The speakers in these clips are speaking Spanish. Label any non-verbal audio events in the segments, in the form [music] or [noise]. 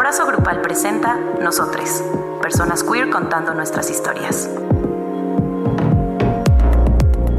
Abrazo Grupal presenta Nosotres, personas queer contando nuestras historias.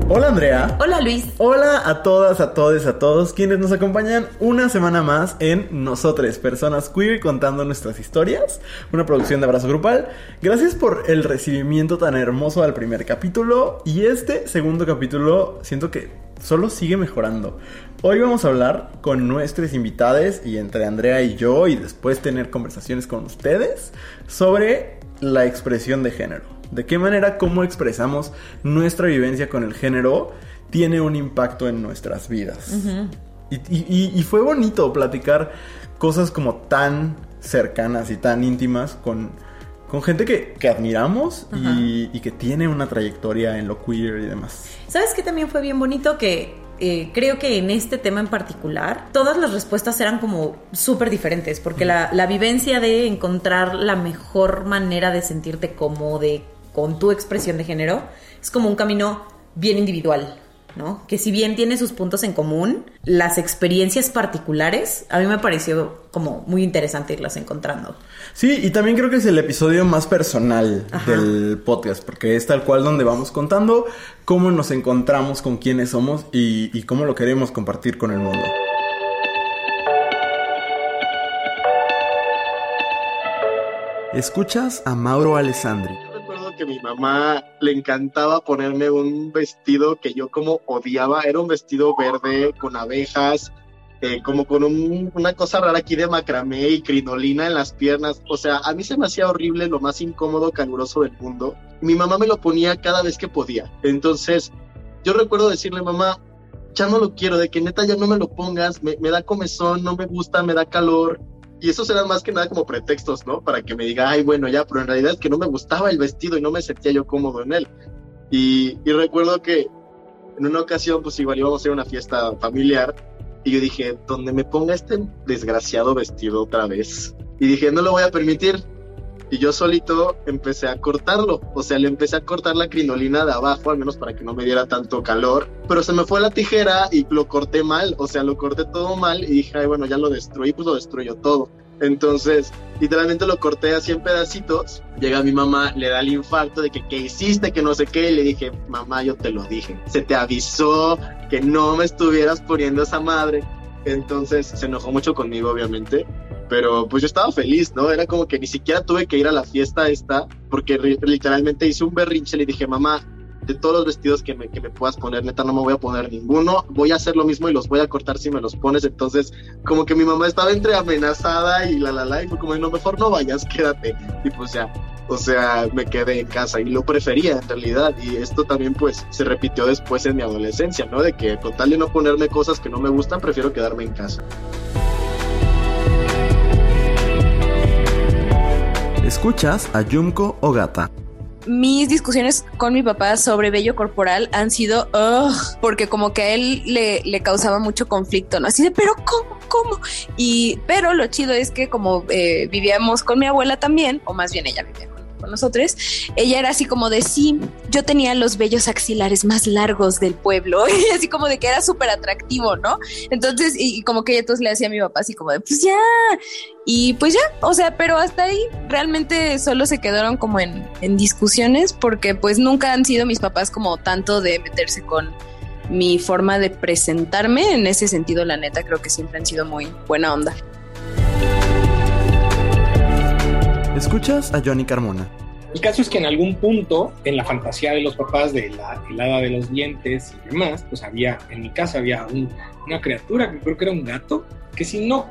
Hola Andrea. Hola Luis. Hola a todas, a todos, a todos quienes nos acompañan una semana más en Nosotres, personas queer contando nuestras historias, una producción de Abrazo Grupal. Gracias por el recibimiento tan hermoso al primer capítulo y este segundo capítulo siento que solo sigue mejorando. Hoy vamos a hablar con nuestros invitados y entre Andrea y yo y después tener conversaciones con ustedes sobre la expresión de género de qué manera cómo expresamos nuestra vivencia con el género tiene un impacto en nuestras vidas. y, fue bonito platicar cosas como tan cercanas y tan íntimas con, con gente que, admiramos y, y, que tiene una trayectoria en lo queer y demás. ¿Sabes qué también fue bien bonito? Que eh, creo que en este tema en particular, todas las respuestas eran como súper diferentes, porque la, la, vivencia de encontrar la mejor manera de sentirte cómodo, con tu expresión de género, es como un camino bien individual, ¿no? Que si bien tiene sus puntos en común, las experiencias particulares, a mí me pareció como muy interesante irlas encontrando. Sí, y también creo que es el episodio más personal del podcast, porque es tal cual donde vamos contando cómo nos encontramos con quiénes somos y, y cómo lo queremos compartir con el mundo. Escuchas a Mauro Alessandri que mi mamá le encantaba ponerme un vestido que yo como odiaba. Era un vestido verde con abejas, eh, como con una cosa rara aquí de macramé y crinolina en las piernas. O sea, a mí se me hacía horrible, lo más incómodo, caluroso del mundo. Mi mamá me lo ponía cada vez que podía. Entonces, yo recuerdo decirle, mamá, ya no lo quiero, de que neta ya no me lo pongas, me, me da comezón, no me gusta, me da calor. Y eso eran más que nada como pretextos, ¿no? Para que me diga, ay, bueno, ya, pero en realidad es que no me gustaba el vestido y no me sentía yo cómodo en él. Y, y recuerdo que en una ocasión, pues igual íbamos a ir a una fiesta familiar y yo dije, donde me ponga este desgraciado vestido otra vez. Y dije, no lo voy a permitir. Y yo solito empecé a cortarlo. O sea, le empecé a cortar la crinolina de abajo, al menos para que no me diera tanto calor. Pero se me fue la tijera y lo corté mal. O sea, lo corté todo mal y dije, ay, bueno, ya lo destruí, pues lo destruyo todo. Entonces, literalmente lo corté así en pedacitos. Llega mi mamá, le da el infarto de que, ¿qué hiciste? Que no sé qué. Y le dije, mamá, yo te lo dije. Se te avisó que no me estuvieras poniendo esa madre. Entonces, se enojó mucho conmigo, obviamente pero pues yo estaba feliz, ¿no? Era como que ni siquiera tuve que ir a la fiesta esta, porque literalmente hice un berrinche, le dije, mamá, de todos los vestidos que me, que me puedas poner, neta, no me voy a poner ninguno, voy a hacer lo mismo y los voy a cortar si me los pones, entonces como que mi mamá estaba entre amenazada y la la la, y fue como, no, mejor no vayas, [laughs] quédate, y pues ya, o sea, me quedé en casa y lo prefería en realidad, y esto también pues se repitió después en mi adolescencia, ¿no? De que con tal de no ponerme cosas que no me gustan, prefiero quedarme en casa. Escuchas a Yumko Ogata. Mis discusiones con mi papá sobre vello corporal han sido porque como que a él le, le, causaba mucho conflicto, ¿no? Así de, pero ¿cómo? ¿Cómo? Y, pero lo chido es que como eh, vivíamos con mi abuela también, o más bien ella vivía con nosotros, ella era así como de sí, yo tenía los vellos axilares más largos del pueblo, [laughs] y así como de que era súper atractivo, ¿no? Entonces, y, como que ella entonces le hacía a mi papá así como de, pues ya, y pues ya, o sea, pero hasta ahí realmente solo se quedaron como en, en discusiones porque pues nunca han sido mis papás como tanto de meterse con mi forma de presentarme, en ese sentido la neta creo que siempre han sido muy buena onda. Escuchas a Johnny Carmona. El caso es que en algún punto, en la fantasía de los papás de la helada de los dientes y demás, pues había, en mi casa había una criatura que creo que era un gato, que si no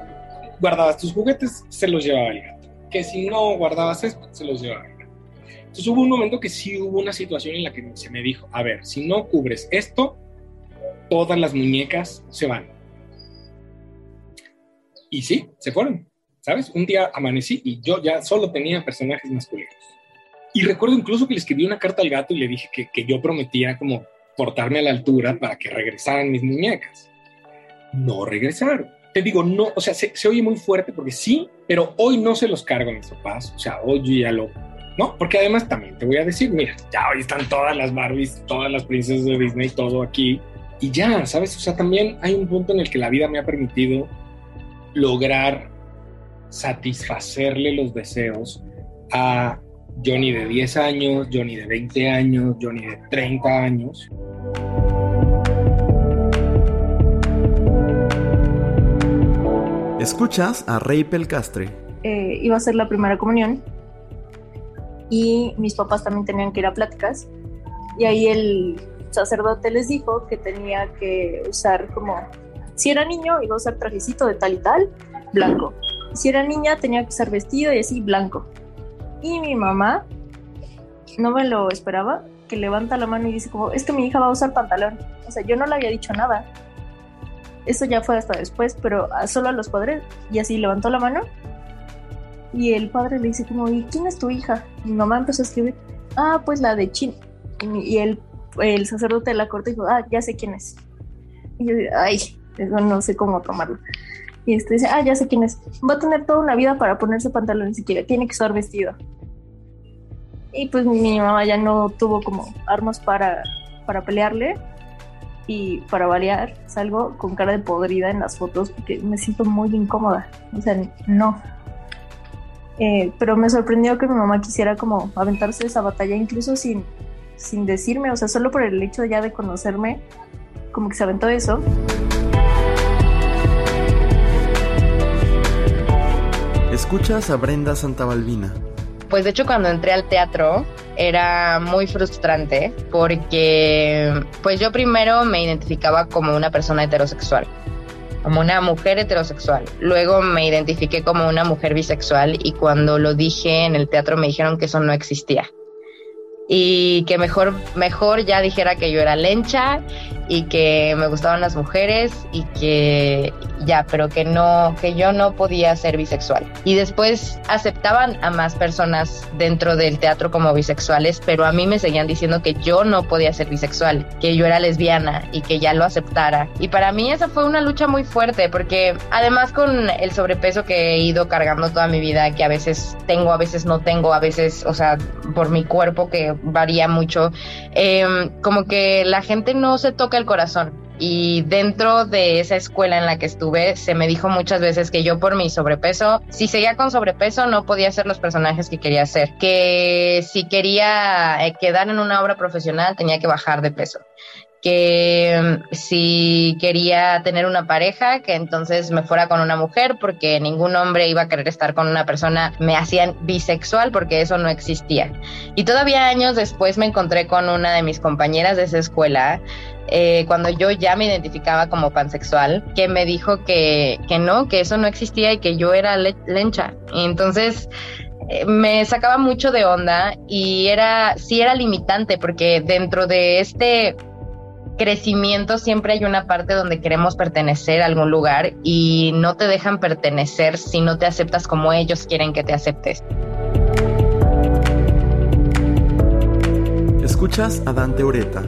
guardabas tus juguetes, se los llevaba el gato. Que si no guardabas esto, se los llevaba el gato. Entonces hubo un momento que sí hubo una situación en la que se me dijo, a ver, si no cubres esto, todas las muñecas se van. Y sí, se fueron. ¿Sabes? Un día amanecí y yo ya solo tenía personajes masculinos. Y recuerdo incluso que le escribí una carta al gato y le dije que, que yo prometía como portarme a la altura para que regresaran mis muñecas. No regresaron. Te digo, no, o sea, se, se oye muy fuerte porque sí, pero hoy no se los cargo a mis papás. O sea, hoy ya lo ¿no? Porque además también te voy a decir, mira, ya hoy están todas las Barbies, todas las princesas de Disney, todo aquí. Y ya, ¿sabes? O sea, también hay un punto en el que la vida me ha permitido lograr satisfacerle los deseos a Johnny de 10 años, Johnny de 20 años, Johnny de 30 años. Escuchas a Rey Pelcastre. Eh, iba a ser la primera comunión y mis papás también tenían que ir a pláticas y ahí el sacerdote les dijo que tenía que usar como, si era niño iba a usar trajecito de tal y tal, blanco. Si era niña tenía que usar vestido y así blanco. Y mi mamá no me lo esperaba, que levanta la mano y dice como, es que mi hija va a usar pantalón. O sea, yo no le había dicho nada. Eso ya fue hasta después, pero solo a los padres. Y así levantó la mano. Y el padre le dice como, ¿y quién es tu hija? Mi mamá empezó a escribir, ah, pues la de Chin. Y, el, el sacerdote de la corte dijo, ah, ya sé quién es. Y yo ay, eso no sé cómo tomarlo. Y este dice, ah, ya sé quién es. Va a tener toda una vida para ponerse pantalones siquiera. Tiene que estar vestido. Y pues mi mamá ya no tuvo como armas para, para pelearle. Y para variar, salgo con cara de podrida en las fotos porque me siento muy incómoda. O sea, no. Eh, pero me sorprendió que mi mamá quisiera como aventarse esa batalla incluso sin, sin decirme, o sea, solo por el hecho ya de conocerme, como que se aventó eso. Escuchas a Brenda Santabalbina. Pues de hecho cuando entré al teatro era muy frustrante porque pues yo primero me identificaba como una persona heterosexual, como una mujer heterosexual. Luego me identifiqué como una mujer bisexual y cuando lo dije en el teatro me dijeron que eso no existía y que mejor, mejor ya dijera que yo era lencha y que me gustaban las mujeres y que ya, pero que no, que yo no podía ser bisexual. Y después aceptaban a más personas dentro del teatro como bisexuales, pero a mí me seguían diciendo que yo no podía ser bisexual, que yo era lesbiana y que ya lo aceptara. Y para mí esa fue una lucha muy fuerte porque además con el sobrepeso que he ido cargando toda mi vida, que a veces tengo, a veces no tengo, a veces, o sea, por mi cuerpo que varía mucho, eh, como que la gente no se toca el corazón. Y dentro de esa escuela en la que estuve, se me dijo muchas veces que yo por mi sobrepeso, si seguía con sobrepeso, no podía ser los personajes que quería hacer. Que si quería eh, quedar en una obra profesional, tenía que bajar de peso que mm, si quería tener una pareja, que entonces me fuera con una mujer, porque ningún hombre iba a querer estar con una persona, me hacían bisexual, porque eso no existía. Y todavía años después me encontré con una de mis compañeras de esa escuela, eh, cuando yo ya me identificaba como pansexual, que me dijo que, que no, que eso no existía y que yo era lencha. Y entonces eh, me sacaba mucho de onda y era, sí era limitante, porque dentro de este crecimiento siempre hay una parte donde queremos pertenecer a algún lugar y no te dejan pertenecer si no te aceptas como ellos quieren que te aceptes. Escuchas a Dante Ureta.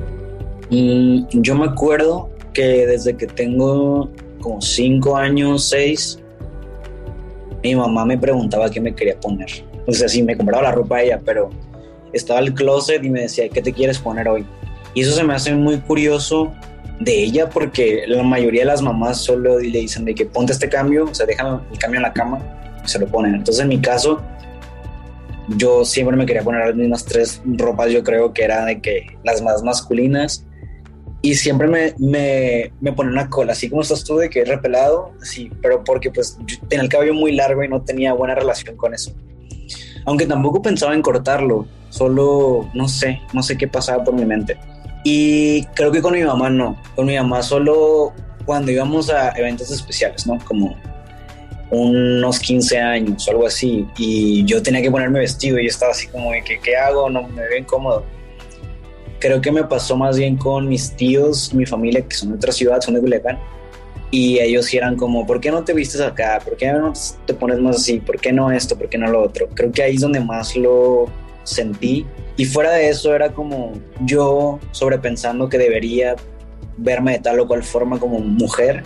Mm, yo me acuerdo que desde que tengo como cinco años, seis, mi mamá me preguntaba qué me quería poner. O sea, sí, me compraba la ropa ella, pero estaba el closet y me decía, ¿qué te quieres poner hoy? Y eso se me hace muy curioso de ella porque la mayoría de las mamás solo le dicen de que ponte este cambio, o sea, dejan el cambio en la cama y se lo ponen. Entonces en mi caso, yo siempre me quería poner las mismas tres ropas, yo creo que eran de que las más masculinas. Y siempre me, me, me ponía una cola, así como estás tú, de que repelado, sí, pero porque pues yo tenía el cabello muy largo y no tenía buena relación con eso. Aunque tampoco pensaba en cortarlo, solo no sé, no sé qué pasaba por mi mente. Y creo que con mi mamá no. Con mi mamá solo cuando íbamos a eventos especiales, ¿no? Como unos 15 años o algo así. Y yo tenía que ponerme vestido y yo estaba así como de que, ¿qué hago? No me veo incómodo. Creo que me pasó más bien con mis tíos, mi familia, que son de otra ciudad, son de Culiacán. Y ellos eran como, ¿por qué no te vistes acá? ¿Por qué no te pones más así? ¿Por qué no esto? ¿Por qué no lo otro? Creo que ahí es donde más lo sentí. Y fuera de eso era como yo sobrepensando que debería verme de tal o cual forma como mujer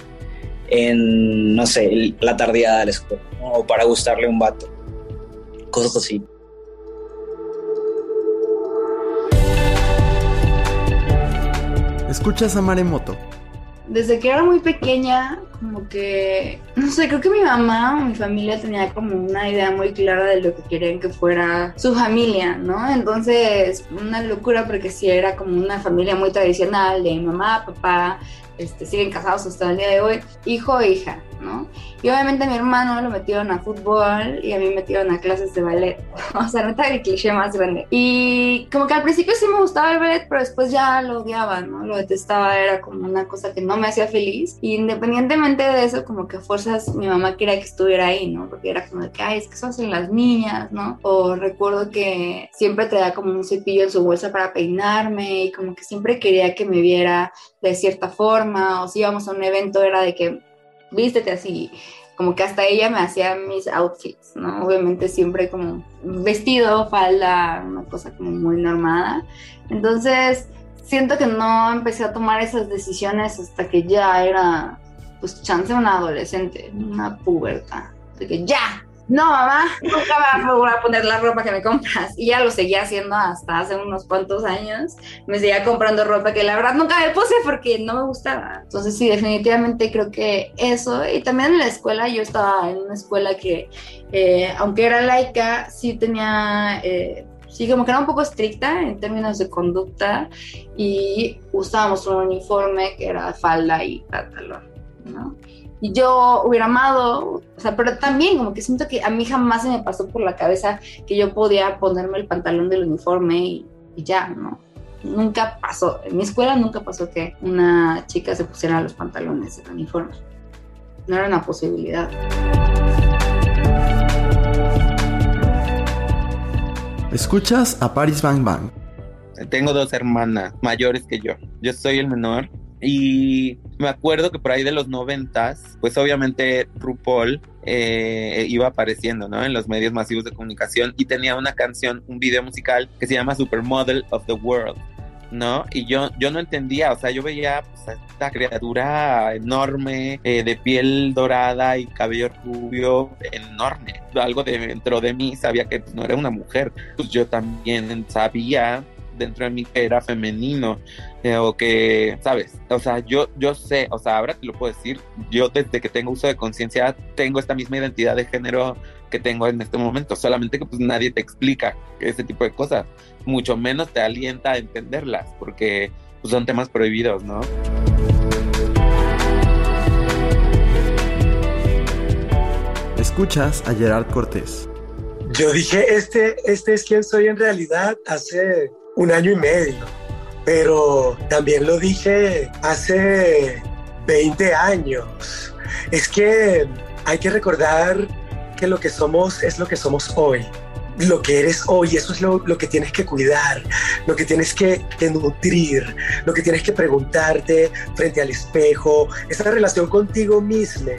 en, no sé, la tardeada de la escuela, o para gustarle a un vato. Cosas así. Escuchas a Maremoto. Desde que era muy pequeña, como que, no sé, creo que mi mamá o mi familia tenía como una idea muy clara de lo que querían que fuera su familia, ¿no? Entonces, una locura porque sí era como una familia muy tradicional de mamá, papá, este, siguen casados hasta el día de hoy, hijo e hija, ¿no? Y obviamente a mi hermano lo metieron a fútbol y a mí me metieron a clases de ballet. [laughs] o sea, neta el cliché más grande. Y como que al principio sí me gustaba el ballet, pero después ya lo odiaba, ¿no? Lo detestaba, era como una cosa que no me hacía feliz. Y independientemente de eso, como que a fuerzas mi mamá quería que estuviera ahí, ¿no? Porque era como de que, ay, es que eso hacen las niñas, ¿no? O recuerdo que siempre traía como un cepillo en su bolsa para peinarme y como que siempre quería que me viera de cierta forma. O si íbamos a un evento era de que vístete así, como que hasta ella me hacía mis outfits, ¿no? Obviamente siempre como vestido, falda, una cosa como muy normada. Entonces, siento que no empecé a tomar esas decisiones hasta que ya era, pues, chance una adolescente, una puberta. De que ya, no, mamá, nunca vas a a poner la ropa que me compras. Y ya lo seguía haciendo hasta hace unos cuantos años. Me seguía comprando ropa que la verdad nunca me puse porque no me gustaba. Entonces sí, definitivamente creo que eso. Y también en la escuela, yo estaba en una escuela que, eh, aunque era laica, sí tenía... Eh, sí, como que era un poco estricta en términos de conducta y usábamos un uniforme que era falda y pantalón, ¿no? Y yo hubiera amado, o sea, pero también como que siento que a mí jamás se me pasó por la cabeza que yo podía ponerme el pantalón del uniforme y, ya, ¿no? Nunca pasó, en mi escuela nunca pasó que una chica se pusiera los pantalones del uniforme. No era una posibilidad. Escuchas a Paris Bang Bang. Tengo dos hermanas mayores que yo. Yo soy el menor y me acuerdo que por ahí de los noventas, pues obviamente RuPaul eh, iba apareciendo, ¿no? En los medios masivos de comunicación y tenía una canción, un video musical que se llama Supermodel of the World, ¿no? Y yo, yo no entendía, o sea, yo veía pues, a esta criatura enorme, eh, de piel dorada y cabello rubio, enorme. Algo dentro de mí sabía que pues, no era una mujer. Pues yo también sabía dentro de mí que era femenino eh, o que, ¿sabes? O sea, yo, yo sé, o sea, ahora te lo puedo decir, yo desde que tengo uso de conciencia tengo esta misma identidad de género que tengo en este momento, solamente que pues nadie te explica ese tipo de cosas, mucho menos te alienta a entenderlas, porque pues, son temas prohibidos, ¿no? Escuchas a Gerard Cortés. Yo dije, este, este es quien soy en realidad hace un año y medio, pero también lo dije hace 20 años. Es que hay que recordar que lo que somos es lo que somos hoy. Lo que eres hoy, eso es lo, que tienes que cuidar, lo que tienes que, que, nutrir, lo que tienes que preguntarte frente al espejo, esa relación contigo misma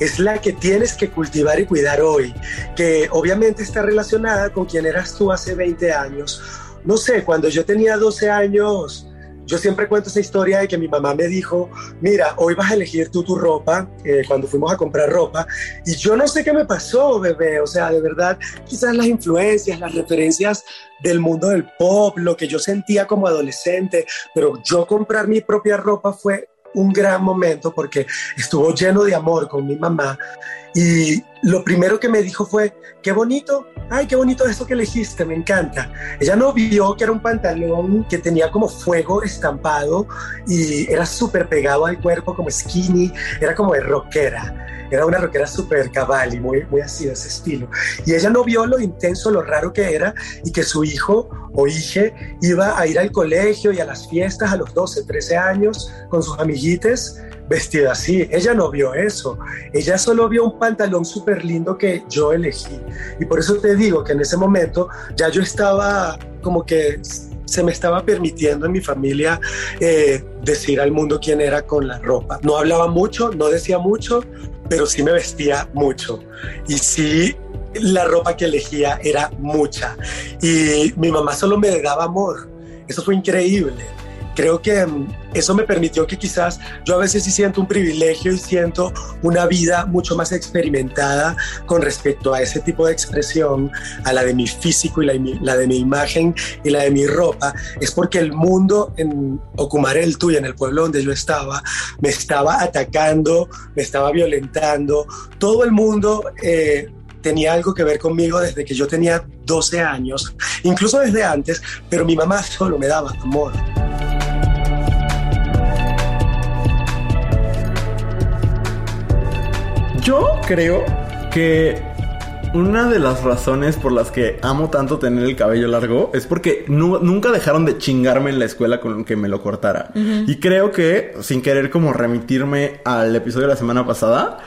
es la que tienes que cultivar y cuidar hoy, que obviamente está relacionada con quien eras tú hace 20 años no sé, cuando yo tenía 12 años, yo siempre cuento esa historia de que mi mamá me dijo, mira, hoy vas a elegir tú tu ropa, eh, cuando fuimos a comprar ropa, y yo no sé qué me pasó, bebé, o sea, de verdad, quizás las influencias, las referencias del mundo del pop, lo que yo sentía como adolescente, pero yo comprar mi propia ropa fue un gran momento porque estuvo lleno de amor con mi mamá y lo primero que me dijo fue, qué bonito, ay, qué bonito eso que elegiste, me encanta. Ella no vio que era un pantalón que tenía como fuego estampado y era súper pegado al cuerpo, como skinny, era como de rockera. Era una rockera súper cabal y muy, muy así de ese estilo. Y ella no vio lo intenso, lo raro que era y que su hijo o hija iba a ir al colegio y a las fiestas a los 12, 13 años con sus amiguites vestida así. Ella no vio eso. Ella solo vio un pantalón súper lindo que yo elegí. Y por eso te digo que en ese momento ya yo estaba como que se me estaba permitiendo en mi familia eh, decir al mundo quién era con la ropa. No hablaba mucho, no decía mucho, pero sí me vestía mucho. Y sí, la ropa que elegía era mucha. Y mi mamá solo me daba amor. Eso fue increíble creo que mm, eso me permitió que quizás yo a veces sí siento un privilegio y siento una vida mucho más experimentada con respecto a ese tipo de expresión, a la de mi físico y la, la de mi imagen y la de mi ropa, es porque el mundo en Ocumarel, tú y en el pueblo donde yo estaba, me estaba atacando, me estaba violentando, todo el mundo... Eh, tenía algo que ver conmigo desde que yo tenía 12 años, incluso desde antes, pero mi mamá solo me daba amor. Yo creo que una de las razones por las que amo tanto tener el cabello largo es porque nunca dejaron de chingarme en la escuela con que me lo cortara. Y creo que, sin querer como remitirme al episodio de la semana pasada,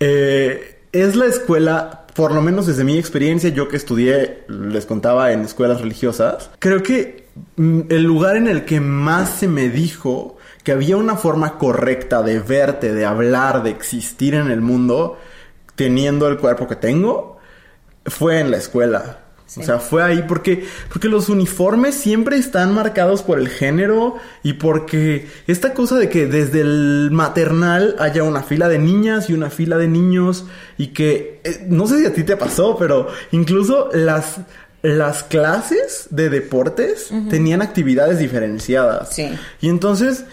eh, es la escuela, por lo menos desde mi experiencia, yo que estudié, les contaba, en escuelas religiosas, creo que mm, el lugar en el que más se me dijo que había una forma correcta de verte, de hablar, de existir en el mundo, teniendo el cuerpo que tengo, fue en la escuela. O sea, fue ahí porque, porque los uniformes siempre están marcados por el género y porque esta cosa de que desde el maternal haya una fila de niñas y una fila de niños y que, eh, no sé si a ti te pasó, pero incluso las, las clases de deportes tenían actividades diferenciadas. Sí. Y entonces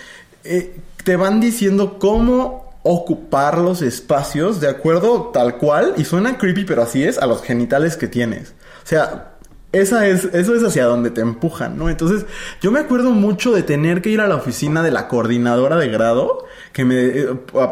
eh, te van diciendo cómo ocupar los espacios de acuerdo tal cual, y suena creepy, pero así es, a los genitales que tienes. O sea, esa es, eso es hacia donde te empujan, ¿no? Entonces, yo me acuerdo mucho de tener que ir a la oficina de la coordinadora de grado que me, eh,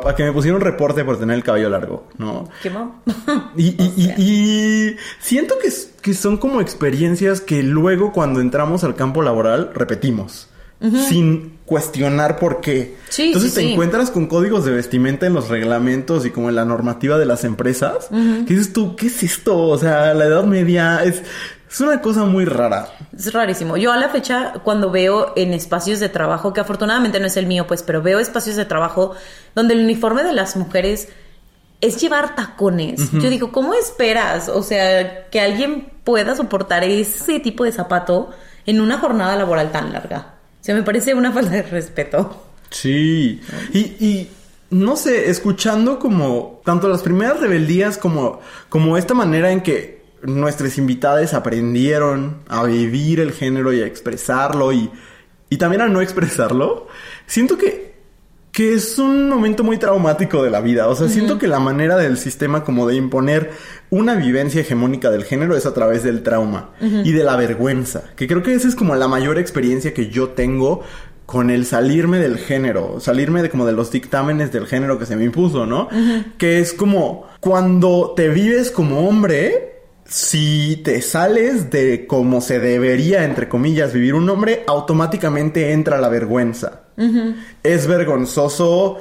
a, que me pusieron reporte por tener el cabello largo, ¿no? ¿Qué [laughs] y, y, y, siento que, que son como experiencias que luego cuando entramos al campo laboral repetimos sin cuestionar por qué. Entonces te encuentras con códigos de vestimenta en los reglamentos y como en la normativa de las empresas. ¿Qué dices tú? ¿Qué es esto? O sea, la Edad Media es... Es una cosa muy rara. Es rarísimo. Yo a la fecha, cuando veo en espacios de trabajo, que afortunadamente no es el mío, pues, pero veo espacios de trabajo donde el uniforme de las mujeres es llevar tacones. Yo digo, ¿cómo esperas? O sea, que alguien pueda soportar ese tipo de zapato en una jornada laboral tan larga sea, me parece una falta de respeto. Sí. Y, y no sé, escuchando como tanto las primeras rebeldías como, como esta manera en que nuestras invitadas aprendieron a vivir el género y a expresarlo y, y también a no expresarlo, siento que que es un momento muy traumático de la vida. O sea, siento que la manera del sistema como de imponer una vivencia hegemónica del género es a través del trauma y de la vergüenza. Que creo que esa es como la mayor experiencia que yo tengo con el salirme del género, salirme de como de los dictámenes del género que se me impuso, ¿no? Que es como cuando te vives como hombre, si te sales de como se debería, entre comillas, vivir un hombre, automáticamente entra la vergüenza. Es vergonzoso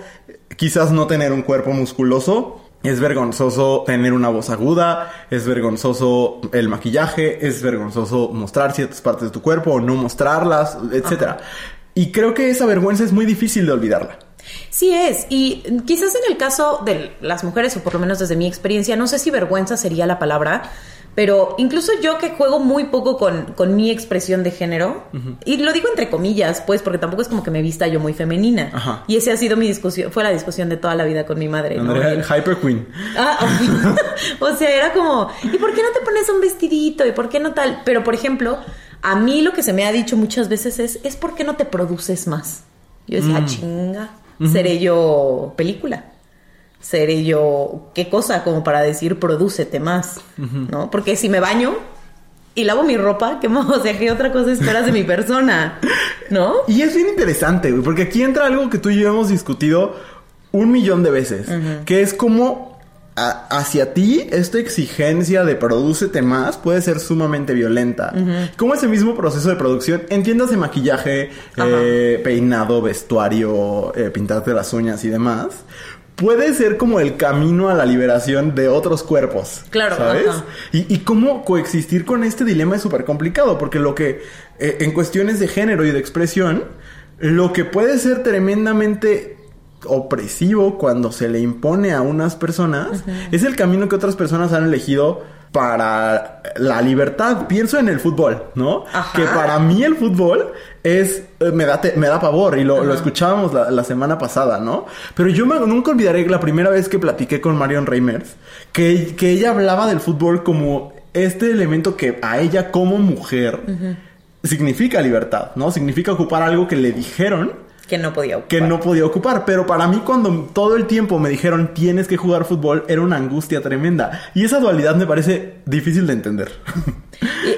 quizás no tener un cuerpo musculoso. Es vergonzoso tener una voz aguda, es vergonzoso el maquillaje, es vergonzoso mostrar ciertas partes de tu cuerpo o no mostrarlas, etc. Y creo que esa vergüenza es muy difícil de olvidarla. Sí es, y quizás en el caso de las mujeres, o por lo menos desde mi experiencia, no sé si vergüenza sería la palabra, pero incluso yo que juego muy poco con, con mi expresión de género, y lo digo entre comillas, pues, porque tampoco es como que me vista yo muy femenina. Y ese ha sido mi discusión, fue la discusión de toda la vida con mi madre. Andrea, el Hyper Queen. Ah, [laughs] o sea, era como, ¿y por qué no te pones un vestidito? ¿Y por qué no tal? Pero, por ejemplo, a mí lo que se me ha dicho muchas veces es, ¿es por qué no te produces más? Yo decía, mm. chinga, seré yo película seré yo, qué cosa como para decir prodúcete más, ¿no? Porque si me baño y lavo mi ropa, ¿qué más? [laughs] O sea, ¿qué otra cosa esperas de mi persona? ¿No? Y es bien interesante, güey, porque aquí entra algo que tú y yo hemos discutido un millón de veces, que es como hacia ti esta exigencia de prodúcete más puede ser sumamente violenta. Como ese mismo proceso de producción, entiéndase maquillaje, eh, peinado, vestuario, eh, pintarte las uñas y demás, puede ser como el camino a la liberación de otros cuerpos. Claro, ¿sabes? Y, y, cómo coexistir con este dilema es súper complicado, porque lo que, eh, en cuestiones de género y de expresión, lo que puede ser tremendamente opresivo cuando se le impone a unas personas, es el camino que otras personas han elegido para la libertad. Pienso en el fútbol, ¿no? Ajá. Que para mí el fútbol es eh, me da te- me da pavor y lo, lo escuchábamos la, la semana pasada, ¿no? Pero yo me- nunca olvidaré la primera vez que platiqué con Marion Reimers que, que ella hablaba del fútbol como este elemento que a ella como mujer significa libertad, ¿no? Significa ocupar algo que le dijeron Que no podía ocupar. que no podía ocupar. Pero para mí, cuando todo el tiempo me dijeron tienes que jugar fútbol, era una angustia tremenda. Y esa dualidad me parece difícil de entender. [laughs]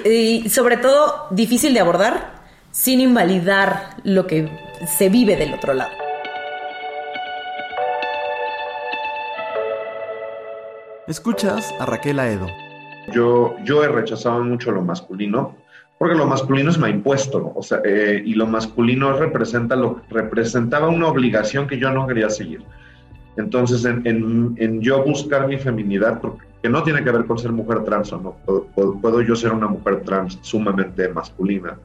Y, y sobre todo difícil de abordar sin invalidar lo que se vive del otro lado. Escuchas a Raquel Aedo. Yo, yo he rechazado mucho lo masculino, porque lo masculino es me ha impuesto, ¿no? o sea, eh, y lo masculino representa lo, representaba una obligación que yo no quería seguir. Entonces, en, en- en yo buscar mi feminidad, porque, que no tiene que ver con ser mujer trans o no, puedo- puedo yo ser una mujer trans sumamente masculina.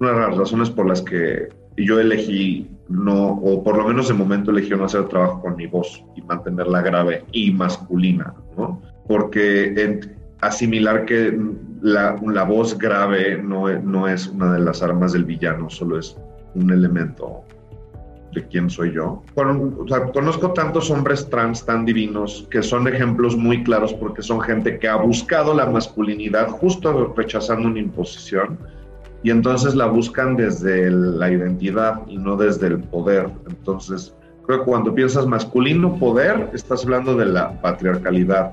Una de las razones por las que yo elegí no, o por lo menos de momento elegí no hacer trabajo con mi voz y mantenerla grave y masculina, ¿no? Porque en- asimilar que la, voz grave no, no es una de las armas del villano, solo es un elemento de quién soy yo. Conozco tantos hombres trans tan divinos que son ejemplos muy claros porque son gente que ha buscado la masculinidad justo rechazando una imposición y entonces la buscan desde la identidad y no desde el poder. Entonces, creo que cuando piensas masculino poder, estás hablando de la patriarcalidad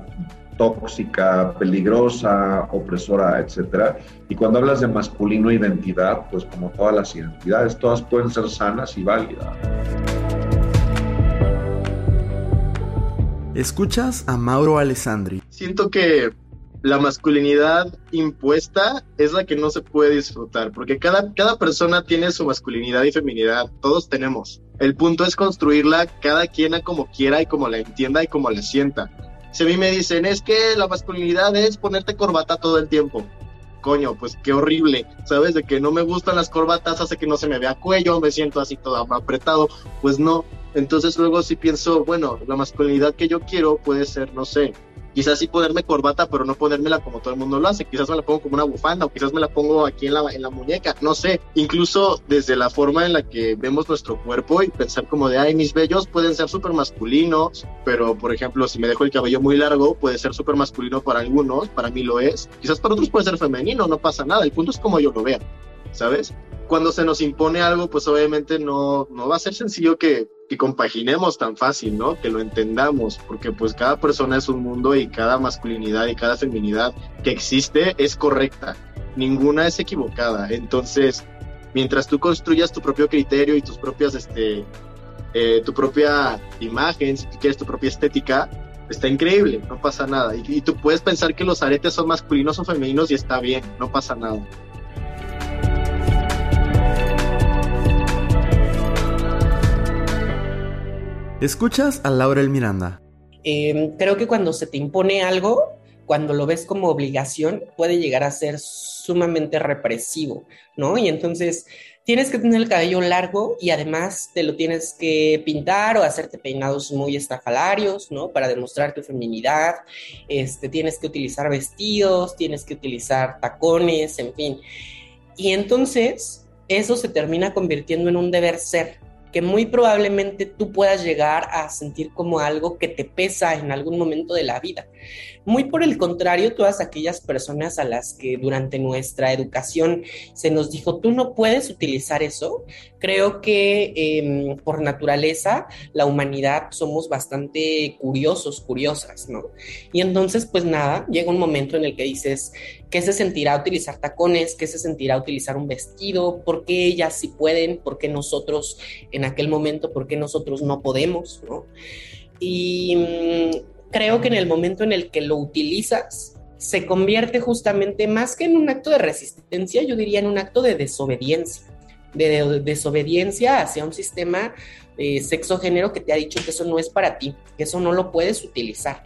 tóxica, peligrosa, opresora, etcétera. Y cuando hablas de masculino identidad, pues como todas las identidades, todas pueden ser sanas y válidas. Escuchas a Mauro Alessandri. Siento que la masculinidad impuesta es la que no se puede disfrutar, porque cada, cada persona tiene su masculinidad y feminidad, todos tenemos. El punto es construirla cada quien a como quiera y como la entienda y como la sienta. Si a mí me dicen, es que la masculinidad es ponerte corbata todo el tiempo. Coño, pues qué horrible, ¿sabes? De que no me gustan las corbatas, hace que no se me vea cuello, me siento así todo apretado. Pues no. Entonces luego sí pienso, bueno, la masculinidad que yo quiero puede ser, no sé, quizás sí ponerme corbata, pero no ponérmela como todo el mundo lo hace. Quizás me la pongo como una bufanda o quizás me la pongo aquí en la, en la muñeca, no sé. Incluso desde la forma en la que vemos nuestro cuerpo y pensar como de, ay, mis vellos pueden ser súper masculinos, pero por ejemplo, si me dejo el cabello muy largo, puede ser súper masculino para algunos, para mí lo es. Quizás para otros puede ser femenino, no pasa nada. El punto es como yo lo vea, ¿sabes? Cuando se nos impone algo, pues obviamente no, no va a ser sencillo que, que compaginemos tan fácil, ¿no? Que lo entendamos, porque pues cada persona es un mundo y cada masculinidad y cada feminidad que existe es correcta, ninguna es equivocada. Entonces, mientras tú construyas tu propio criterio y tus propias, este, eh, tu propia imagen, si quieres tu propia estética, está increíble, no pasa nada. Y, y tú puedes pensar que los aretes son masculinos o femeninos y está bien, no pasa nada. Escuchas a Laurel Miranda. Eh, creo que cuando se te impone algo, cuando lo ves como obligación, puede llegar a ser sumamente represivo, ¿no? Y entonces tienes que tener el cabello largo y además te lo tienes que pintar o hacerte peinados muy estrafalarios, ¿no? Para demostrar tu feminidad. Este, tienes que utilizar vestidos, tienes que utilizar tacones, en fin. Y entonces eso se termina convirtiendo en un deber ser, que muy probablemente tú puedas llegar a sentir como algo que te pesa en algún momento de la vida. Muy por el contrario, todas aquellas personas a las que durante nuestra educación se nos dijo, tú no puedes utilizar eso, creo que eh, por naturaleza la humanidad somos bastante curiosos, curiosas, ¿no? Y entonces, pues nada, llega un momento en el que dices, ¿qué se sentirá utilizar tacones? ¿Qué se sentirá utilizar un vestido? ¿Por qué ellas sí pueden? ¿Por qué nosotros en aquel momento, por qué nosotros no podemos? ¿no? Y mmm, creo que en el momento en el que lo utilizas, se convierte justamente más que en un acto de resistencia, yo diría en un acto de desobediencia. de desobediencia hacia un sistema de sexo-género que te ha dicho que eso no es para ti, que eso no lo puedes utilizar.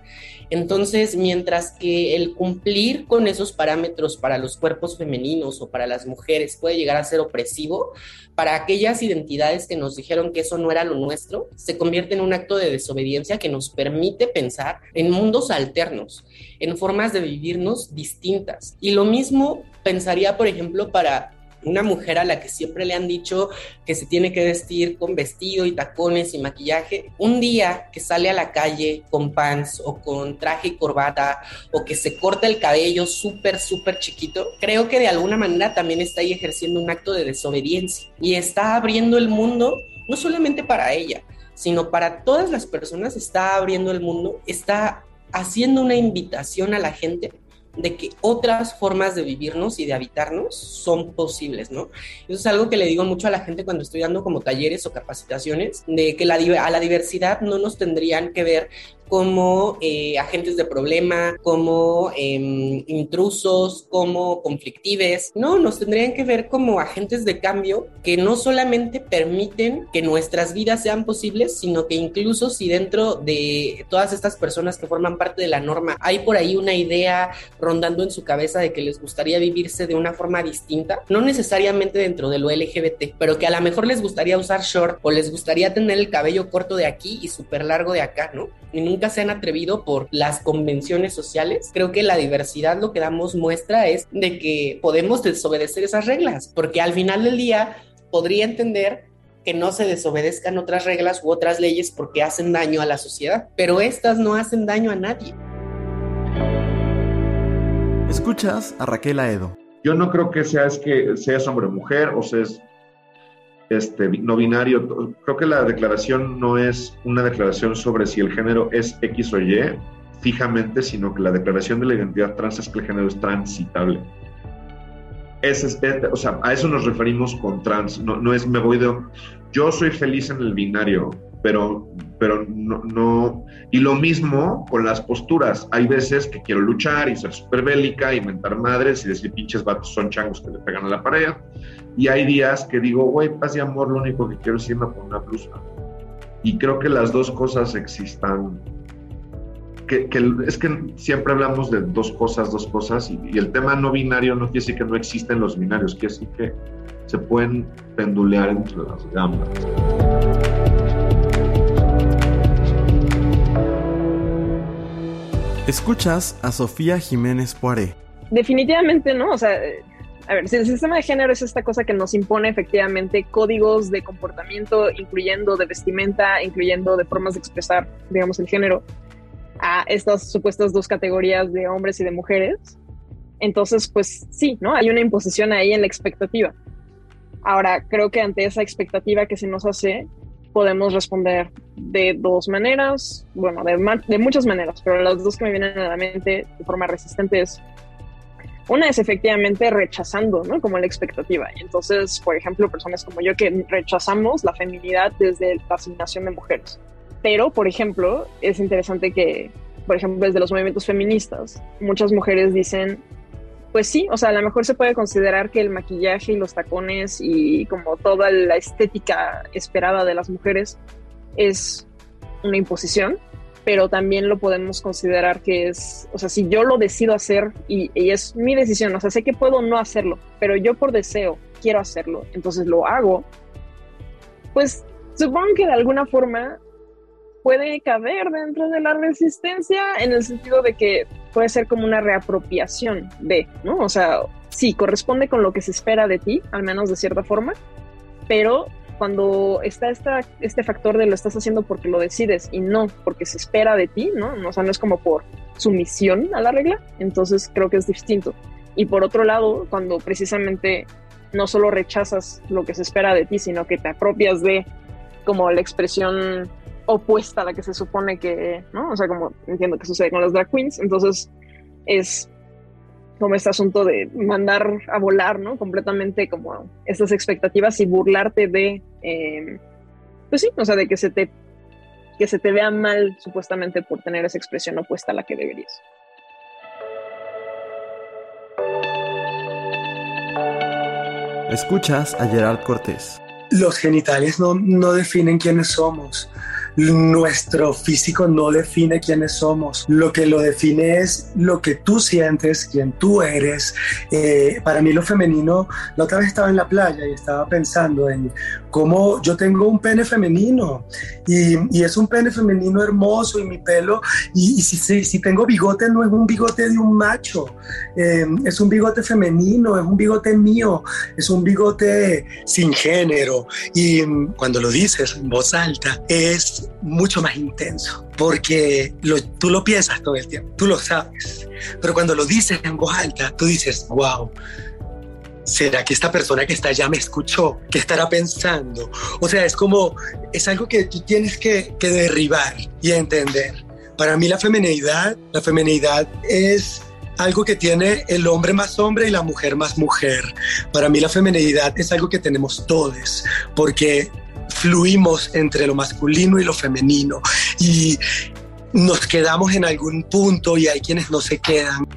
Entonces, mientras que el cumplir con esos parámetros para los cuerpos femeninos o para las mujeres puede llegar a ser opresivo, para aquellas identidades que nos dijeron que eso no era lo nuestro, se convierte en un acto de desobediencia que nos permite pensar en mundos alternos, en formas de vivirnos distintas. Y lo mismo pensaría, por ejemplo, para una mujer a la que siempre le han dicho que se tiene que vestir con vestido y tacones y maquillaje, un día que sale a la calle con pants o con traje y corbata o que se corta el cabello súper, súper chiquito, creo que de alguna manera también está ahí ejerciendo un acto de desobediencia. Y está abriendo el mundo no solamente para ella, sino para todas las personas, está abriendo el mundo, está haciendo una invitación a la gente de que otras formas de vivirnos y de habitarnos son posibles, ¿no? Eso es algo que le digo mucho a la gente cuando estoy dando como talleres o capacitaciones, de que la, a la diversidad no nos tendrían que ver como eh, agentes de problema, como em, intrusos, como conflictives. No, nos tendrían que ver como agentes de cambio que no solamente permiten que nuestras vidas sean posibles, sino que incluso si dentro de todas estas personas que forman parte de la norma hay por ahí una idea rondando en su cabeza de que les gustaría vivirse de una forma distinta, no necesariamente dentro de lo LGBT, pero que a lo mejor les gustaría usar short o les gustaría tener el cabello corto de aquí y súper largo de acá, ¿no? Y se han atrevido por las convenciones sociales. Creo que la diversidad lo que damos muestra es de que podemos desobedecer esas reglas, porque al final del día podría entender que no se desobedezcan otras reglas u otras leyes porque hacen daño a la sociedad, pero estas no hacen daño a nadie. Escuchas a Raquel Aedo. Yo no creo que sea es que seas hombre o mujer o seas este, no binario. Creo que la declaración no es una declaración sobre si el género es X o Y fijamente, sino que la declaración de la identidad trans es que el género es transitable. Es, o sea, a eso nos referimos con trans. No, no es me voy de. Yo soy feliz en el binario, pero, pero no, no. Y lo mismo con las posturas. Hay veces que quiero luchar y ser súper bélica, inventar madres y decir pinches vatos son changos que le pegan a la pared. Y hay días que digo, güey, paz y amor, lo único que quiero es irme a poner una blusa. Y creo que las dos cosas existan. Que, es que siempre hablamos de dos cosas, dos cosas, y, el tema no binario no quiere decir que no existen los binarios, quiere decir que se pueden pendulear entre las gambas. Escuchas a Sofía Jiménez Poiré. Definitivamente no, o sea, a ver, si el sistema de género es esta cosa que nos impone efectivamente códigos de comportamiento, incluyendo de vestimenta, incluyendo de formas de expresar, digamos, el género, a estas supuestas dos categorías de hombres y de mujeres, entonces, pues sí, ¿no? Hay una imposición ahí en la expectativa. Ahora, creo que ante esa expectativa que se nos hace, podemos responder de dos maneras, bueno, de, de muchas maneras, pero las dos que me vienen a la mente de forma resistente es una es efectivamente rechazando, ¿no? Como la expectativa. Entonces, por ejemplo, personas como yo que rechazamos la feminidad desde la asignación de mujeres. Pero, por ejemplo, es interesante que, por ejemplo, desde los movimientos feministas, muchas mujeres dicen, pues sí, o sea, a lo mejor se puede considerar que el maquillaje y los tacones y como toda la estética esperada de las mujeres es una imposición, pero también lo podemos considerar que es, o sea, si yo lo decido hacer y, es mi decisión, o sea, sé que puedo no hacerlo, pero yo por deseo quiero hacerlo, entonces lo hago, pues supongo que de alguna forma puede caber dentro de la resistencia en el sentido de que puede ser como una reapropiación de, ¿no? O sea, sí, corresponde con lo que se espera de ti, al menos de cierta forma, pero cuando está esta, este factor de lo estás haciendo porque lo decides y no porque se espera de ti, ¿no? O sea, no es como por sumisión a la regla, entonces creo que es distinto. Y por otro lado, cuando precisamente no solo rechazas lo que se espera de ti, sino que te apropias de como la expresión opuesta a la que se supone que, ¿no? O sea, como entiendo que sucede con las drag queens, entonces es como este asunto de mandar a volar, ¿no? Completamente como estas expectativas y burlarte de, eh, pues sí, o sea, de que se te que se te vea mal supuestamente por tener esa expresión opuesta a la que deberías. Escuchas a Gerard Cortés. Los genitales no, no definen quiénes somos. Nuestro físico no define quiénes somos. Lo que lo define es lo que tú sientes, quién tú eres. Eh, para mí lo femenino, la otra vez estaba en la playa y estaba pensando en cómo yo tengo un pene femenino y, es un pene femenino hermoso y mi pelo, y, y si, tengo bigote no es un bigote de un macho, eh, es un bigote femenino, es un bigote mío, es un bigote sin género. Y cuando lo dices en voz alta es mucho más intenso, porque tú lo piensas todo el tiempo, tú lo sabes, pero cuando lo dices en voz alta, tú dices, wow. ¿Será que esta persona que está allá me escuchó? ¿Qué estará pensando? O sea, es como, es algo que tú tienes que, que derribar y entender. Para mí la feminidad, la feminidad es algo que tiene el hombre más hombre y la mujer más mujer. Para mí la feminidad es algo que tenemos todos, porque fluimos entre lo masculino y lo femenino y nos quedamos en algún punto y hay quienes no se quedan.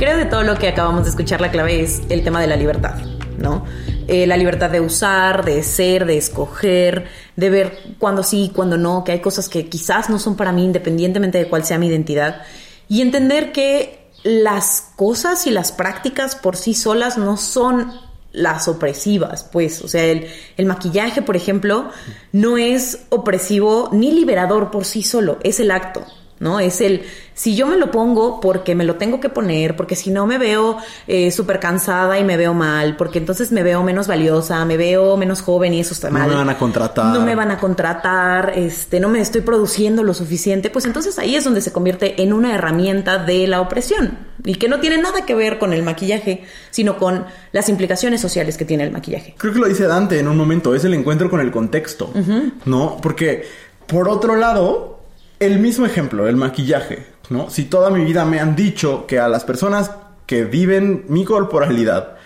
Creo de todo lo que acabamos de escuchar, la clave es el tema de la libertad, ¿no? Eh, la libertad de usar, de ser, de escoger, de ver cuándo sí, cuándo no, que hay cosas que quizás no son para mí independientemente de cuál sea mi identidad. Y entender que las cosas y las prácticas por sí solas no son las opresivas, pues, o sea, el, maquillaje, por ejemplo, no es opresivo ni liberador por sí solo, es el acto, ¿no? Es el, si yo me lo pongo porque me lo tengo que poner, porque si no me veo eh, súper cansada y me veo mal, porque entonces me veo menos valiosa, me veo menos joven y eso está mal. No me van a contratar. No me van a contratar, este, no me estoy produciendo lo suficiente, pues entonces ahí es donde se convierte en una herramienta de la opresión y que no tiene nada que ver con el maquillaje, sino con las implicaciones sociales que tiene el maquillaje. Creo que lo dice Dante en un momento, es el encuentro con el contexto, uh -huh. ¿no? Porque, por otro lado, el mismo ejemplo, el maquillaje, ¿no? Si toda mi vida me han dicho que a las personas que viven mi corporalidad,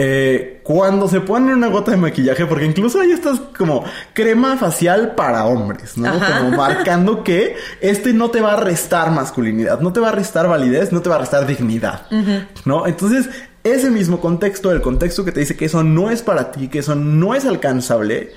eh, cuando se ponen una gota de maquillaje, porque incluso hay estas como crema facial para hombres, ¿no? Ajá. Como marcando que este no te va a restar masculinidad, no te va a restar validez, no te va a restar dignidad, uh -huh. ¿no? Entonces, ese mismo contexto, el contexto que te dice que eso no es para ti, que eso no es alcanzable,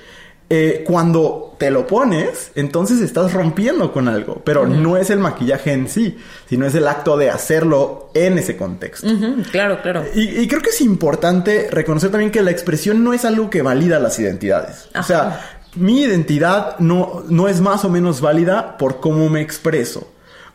eh, cuando te lo pones, entonces estás rompiendo con algo, pero uh -huh. no es el maquillaje en sí, sino es el acto de hacerlo en ese contexto. Uh -huh. Claro, claro. Y, y, creo que es importante reconocer también que la expresión no es algo que valida las identidades. Ajá. O sea, mi identidad no, no es más o menos válida por cómo me expreso.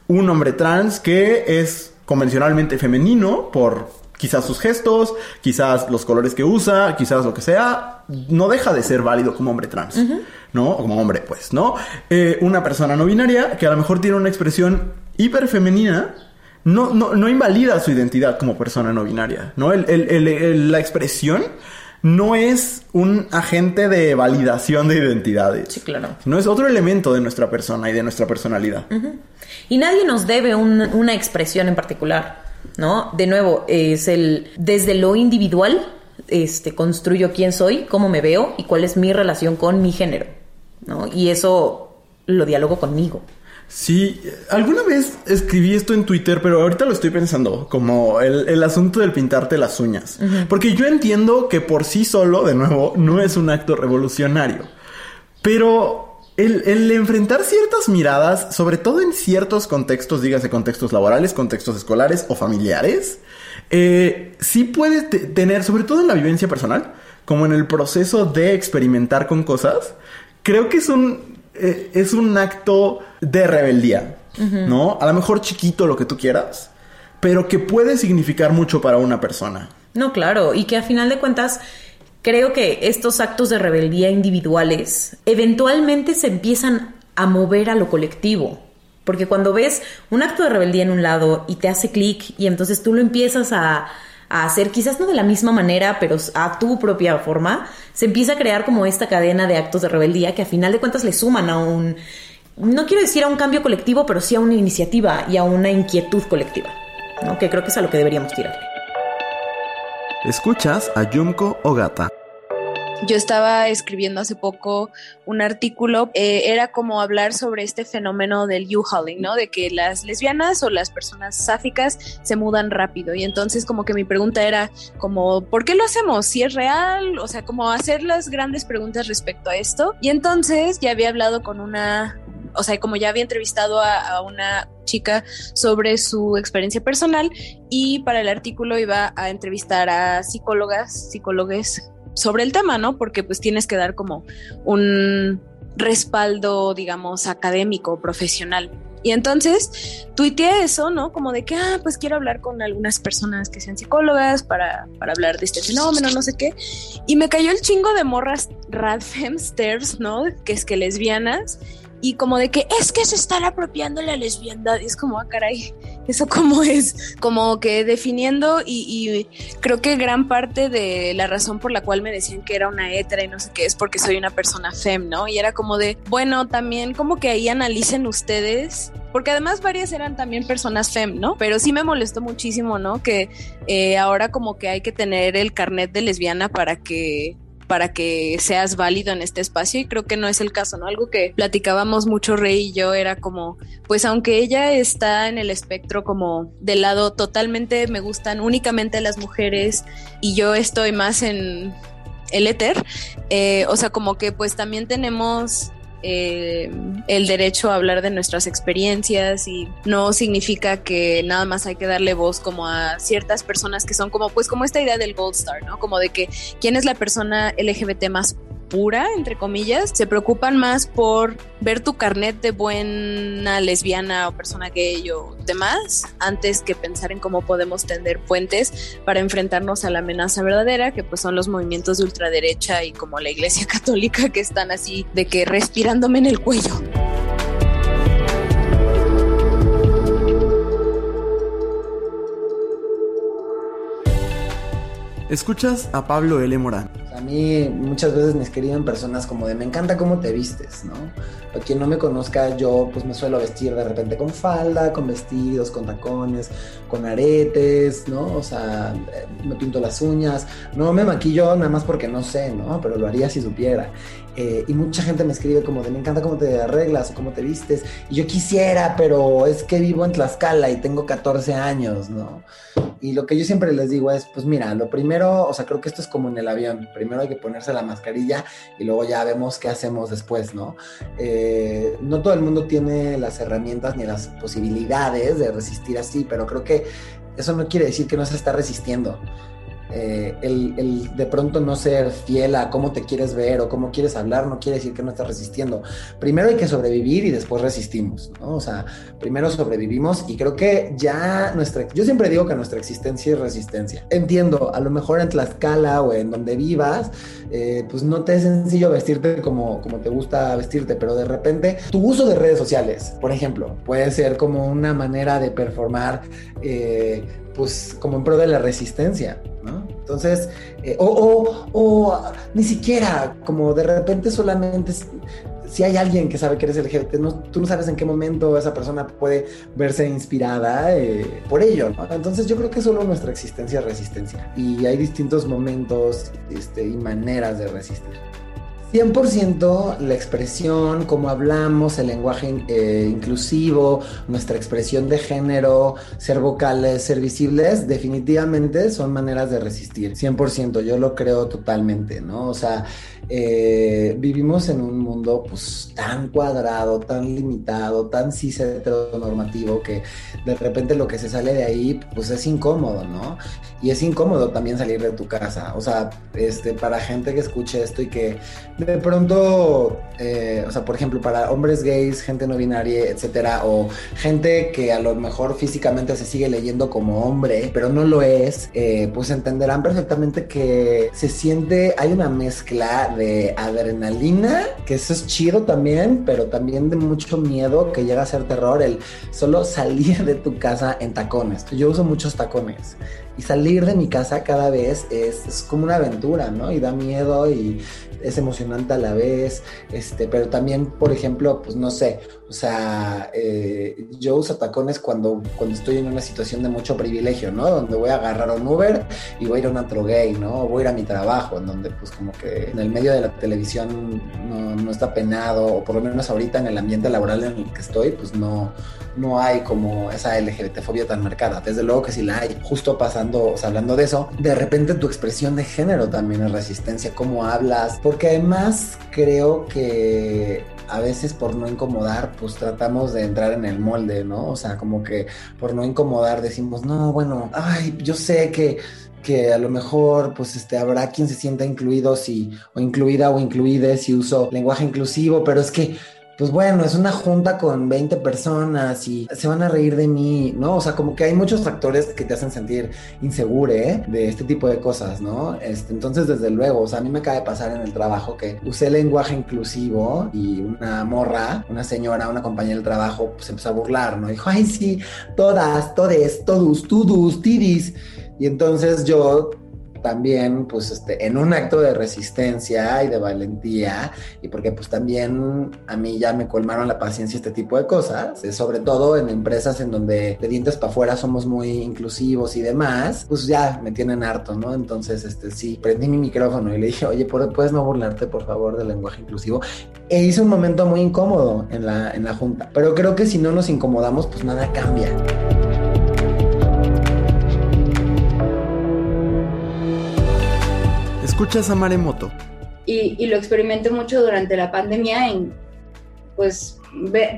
Un hombre trans que es convencionalmente femenino por quizás sus gestos, quizás los colores que usa, quizás lo que sea, no deja de ser válido como hombre trans, uh -huh. ¿no? O como hombre, pues, ¿no? Eh, una persona no binaria que a lo mejor tiene una expresión hiper femenina, no, no, no invalida su identidad como persona no binaria, ¿no? El, el, el, la expresión no es un agente de validación de identidades. Sí, claro. No es otro elemento de nuestra persona y de nuestra personalidad. Uh -huh. Y nadie nos debe un, una expresión en particular. ¿No? De nuevo, es el desde lo individual, este, construyo quién soy, cómo me veo y cuál es mi relación con mi género, ¿no? Y eso lo dialogo conmigo. Sí, alguna vez escribí esto en Twitter, pero ahorita lo estoy pensando, como el, el asunto del pintarte las uñas. Uh -huh. Porque yo entiendo que por sí solo, de nuevo, no es un acto revolucionario. Pero el, el, enfrentar ciertas miradas, sobre todo en ciertos contextos, dígase contextos laborales, contextos escolares o familiares, eh, sí puede tener, sobre todo en la vivencia personal, como en el proceso de experimentar con cosas, creo que es un, eh, es un acto de rebeldía, uh -huh. ¿no? A lo mejor chiquito lo que tú quieras, pero que puede significar mucho para una persona. No, claro, y que a final de cuentas creo que estos actos de rebeldía individuales eventualmente se empiezan a mover a lo colectivo. Porque cuando ves un acto de rebeldía en un lado y te hace clic y entonces tú lo empiezas a, hacer, quizás no de la misma manera, pero a tu propia forma, se empieza a crear como esta cadena de actos de rebeldía que a final de cuentas le suman a un, no quiero decir a un cambio colectivo, pero sí a una iniciativa y a una inquietud colectiva, ¿no? que creo que es a lo que deberíamos tirarle. Escuchas a Yumko Ogata. Yo estaba escribiendo hace poco un artículo, eh, era como hablar sobre este fenómeno del U-Hauling, ¿no? De que las lesbianas o las personas sáficas se mudan rápido. Y entonces como que mi pregunta era como, ¿por qué lo hacemos? ¿Si es real? O sea, como hacer las grandes preguntas respecto a esto. Y entonces ya había hablado con una o sea, como ya había entrevistado a, a, una chica sobre su experiencia personal y para el artículo iba a entrevistar a psicólogas, psicólogos sobre el tema, ¿no? Porque pues tienes que dar como un respaldo, digamos, académico, profesional. Y entonces tuiteé eso, ¿no? Como de que, ah, pues quiero hablar con algunas personas que sean psicólogas para, para hablar de este fenómeno, no sé qué. Y me cayó el chingo de morras radfemsters, ¿no? Que es que lesbianas y como de que es que se están apropiando la lesbiandad. Y es como, ah, caray, eso como es, como que definiendo y, creo que gran parte de la razón por la cual me decían que era una hetera y no sé qué es porque soy una persona fem, ¿no? Y era como de, bueno, también como que ahí analicen ustedes. Porque además varias eran también personas fem, ¿no? Pero sí me molestó muchísimo, ¿no? Que eh, ahora como que hay que tener el carnet de lesbiana para que para que seas válido en este espacio y creo que no es el caso, ¿no? Algo que platicábamos mucho Rey y yo era como, pues aunque ella está en el espectro como del lado totalmente me gustan únicamente las mujeres y yo estoy más en el éter, eh, o sea, como que pues también tenemos eh, el derecho a hablar de nuestras experiencias y no significa que nada más hay que darle voz como a ciertas personas que son como pues como esta idea del gold star, ¿no? Como de que quién es la persona LGBT más pura, entre comillas, se preocupan más por ver tu carnet de buena lesbiana o persona gay o demás, antes que pensar en cómo podemos tender puentes para enfrentarnos a la amenaza verdadera, que pues son los movimientos de ultraderecha y como la iglesia [laughs] católica que están así de que respirándome en el cuello. Escuchas a Pablo L. Morán. A mí muchas veces me escriben personas como de me encanta cómo te vistes, ¿no? Para quien no me conozca, yo pues me suelo vestir de repente con falda, con vestidos, con tacones, con aretes, ¿no? O sea, me pinto las uñas, no me maquillo nada más porque no sé, ¿no? Pero lo haría si supiera. Eh, y mucha gente me escribe como de me encanta cómo te arreglas o cómo te vistes. Y yo quisiera, pero es que vivo en Tlaxcala y tengo 14 años, ¿no? Y lo que yo siempre les digo es, pues mira, lo primero, o sea, creo que esto es como en el avión. Primero hay que ponerse la mascarilla y luego ya vemos qué hacemos después, ¿no? Eh, no todo el mundo tiene las herramientas ni las posibilidades de resistir así, pero creo que eso no quiere decir que no se está resistiendo. Eh, el, de pronto no ser fiel a cómo te quieres ver o cómo quieres hablar no quiere decir que no estás resistiendo. Primero hay que sobrevivir y después resistimos, ¿no? O sea, primero sobrevivimos y creo que ya nuestra... Yo siempre digo que nuestra existencia es resistencia. Entiendo, a lo mejor en Tlaxcala o en donde vivas, eh, pues no te es sencillo vestirte como, como te gusta vestirte, pero de repente tu uso de redes sociales, por ejemplo, puede ser como una manera de performar... Eh, pues como en pro de la resistencia, ¿no? Entonces, eh, o, o, o, ni siquiera, como de repente solamente, si hay alguien que sabe que eres LGBT, no, tú no sabes en qué momento esa persona puede verse inspirada eh, por ello, ¿no? Entonces yo creo que solo nuestra existencia es resistencia y hay distintos momentos este, y maneras de resistir. 100% la expresión, cómo hablamos, el lenguaje eh, inclusivo, nuestra expresión de género, ser vocales, ser visibles, definitivamente son maneras de resistir. 100%, yo lo creo totalmente, ¿no? O sea, eh, vivimos en un mundo pues tan cuadrado, tan limitado, tan cis heteronormativo que de repente lo que se sale de ahí pues es incómodo, ¿no? Y es incómodo también salir de tu casa, o sea, este, para gente que escuche esto y que de pronto, eh, o sea, por ejemplo, para hombres gays, gente no binaria, etcétera, o gente que a lo mejor físicamente se sigue leyendo como hombre, pero no lo es, eh, pues entenderán perfectamente que se siente, hay una mezcla de adrenalina, que eso es chido también, pero también de mucho miedo que llega a ser terror el solo salir de tu casa en tacones. Yo uso muchos tacones Y salir de mi casa cada vez es, es como una aventura, ¿no? Y da miedo y es emocionante a la vez, este, pero también, por ejemplo, pues no sé, o sea, eh, yo uso tacones cuando, cuando estoy en una situación de mucho privilegio, ¿no? Donde voy a agarrar un Uber y voy a ir a un antro gay, ¿no? O voy a ir a mi trabajo, en donde pues como que en el medio de la televisión no, no está penado, o por lo menos ahorita en el ambiente laboral en el que estoy, pues no, no hay como esa LGBT-fobia tan marcada. Desde luego que sí la hay. Justo pasando, o sea, hablando de eso, de repente tu expresión de género también es resistencia, cómo hablas, porque además creo que a veces por no incomodar, pues tratamos de entrar en el molde, ¿no? O sea, como que por no incomodar decimos, no, bueno, ay, yo sé que que a lo mejor pues este habrá quien se sienta incluido si o incluida o incluide si uso lenguaje inclusivo, pero es que pues bueno, es una junta con 20 personas y se van a reír de mí, ¿no? O sea, como que hay muchos factores que te hacen sentir insegure ¿eh? de este tipo de cosas, ¿no? Este, entonces, desde luego, o sea, a mí me acaba de pasar en el trabajo que usé lenguaje inclusivo y una morra, una señora, una compañera del trabajo, pues empezó a burlar, ¿no? Dijo, ay, sí, todas, todes, todos, tudus, tidis. Y entonces yo también, pues, este, en un acto de resistencia y de valentía, y porque pues también a mí ya me colmaron la paciencia este tipo de cosas, eh, sobre todo en empresas en donde de dientes para afuera somos muy inclusivos y demás, pues ya me tienen harto, ¿no? Entonces, este, sí, prendí mi micrófono y le dije, oye, ¿puedes no burlarte, por favor, del lenguaje inclusivo? E hice un momento muy incómodo en la, en la junta, pero creo que si no nos incomodamos, pues nada cambia. Escuchas a Maremoto. Y, y, lo experimenté mucho durante la pandemia en, pues,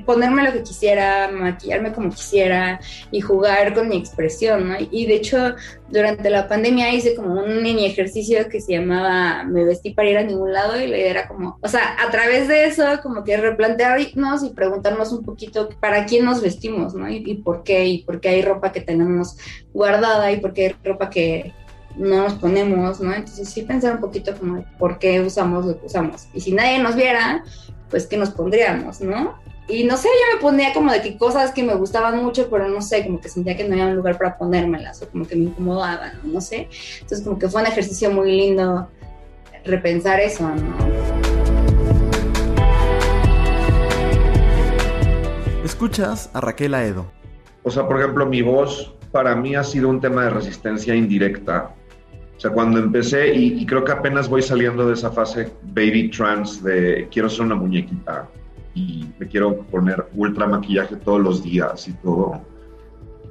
ponerme lo que quisiera, maquillarme como quisiera y jugar con mi expresión, ¿no? Y de hecho, durante la pandemia hice como un mini ejercicio que se llamaba Me vestí para ir a ningún lado y la idea era como, o sea, a través de eso, como que replantearnos y preguntarnos un poquito para quién nos vestimos, ¿no? Y, y por qué, y por qué hay ropa que tenemos guardada y por qué hay ropa que no nos ponemos, ¿no? Entonces sí pensar un poquito como por qué usamos lo que usamos. Y si nadie nos viera, pues qué nos pondríamos, ¿no? Y no sé, yo me ponía como de que cosas que me gustaban mucho, pero no sé, como que sentía que no había un lugar para ponérmelas o como que me incomodaban, ¿no? no sé. Entonces como que fue un ejercicio muy lindo repensar eso, ¿no? Escuchas a Raquel Aedo. O sea, por ejemplo, mi voz para mí ha sido un tema de resistencia indirecta. O sea, cuando empecé, y, y, creo que apenas voy saliendo de esa fase baby trans de quiero ser una muñequita y me quiero poner ultra maquillaje todos los días y todo.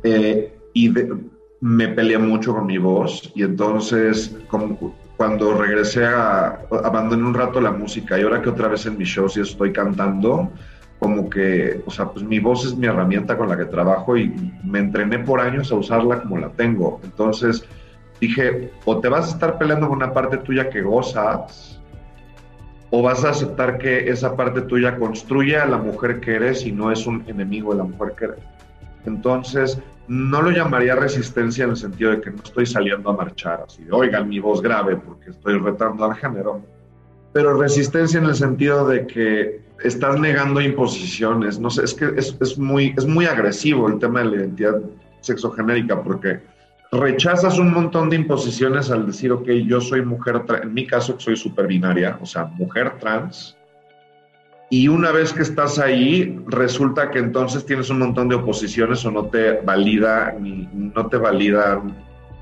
Eh, y de, me peleé mucho con mi voz y entonces como, cuando regresé a, abandoné un rato la música y ahora que otra vez en mis shows y estoy cantando, como que, o sea, pues mi voz es mi herramienta con la que trabajo y me entrené por años a usarla como la tengo. Entonces dije, o te vas a estar peleando con una parte tuya que gozas, o vas a aceptar que esa parte tuya construye a la mujer que eres y no es un enemigo de la mujer que eres. Entonces, no lo llamaría resistencia en el sentido de que no estoy saliendo a marchar así, de, oigan mi voz grave porque estoy retando al género, pero resistencia en el sentido de que estás negando imposiciones. No sé, es que es, muy, es muy agresivo el tema de la identidad sexogenérica porque rechazas un montón de imposiciones al decir, ok, yo soy mujer, en mi caso soy superbinaria, o sea, mujer trans, y una vez que estás ahí, resulta que entonces tienes un montón de oposiciones o no te valida, ni, no te valida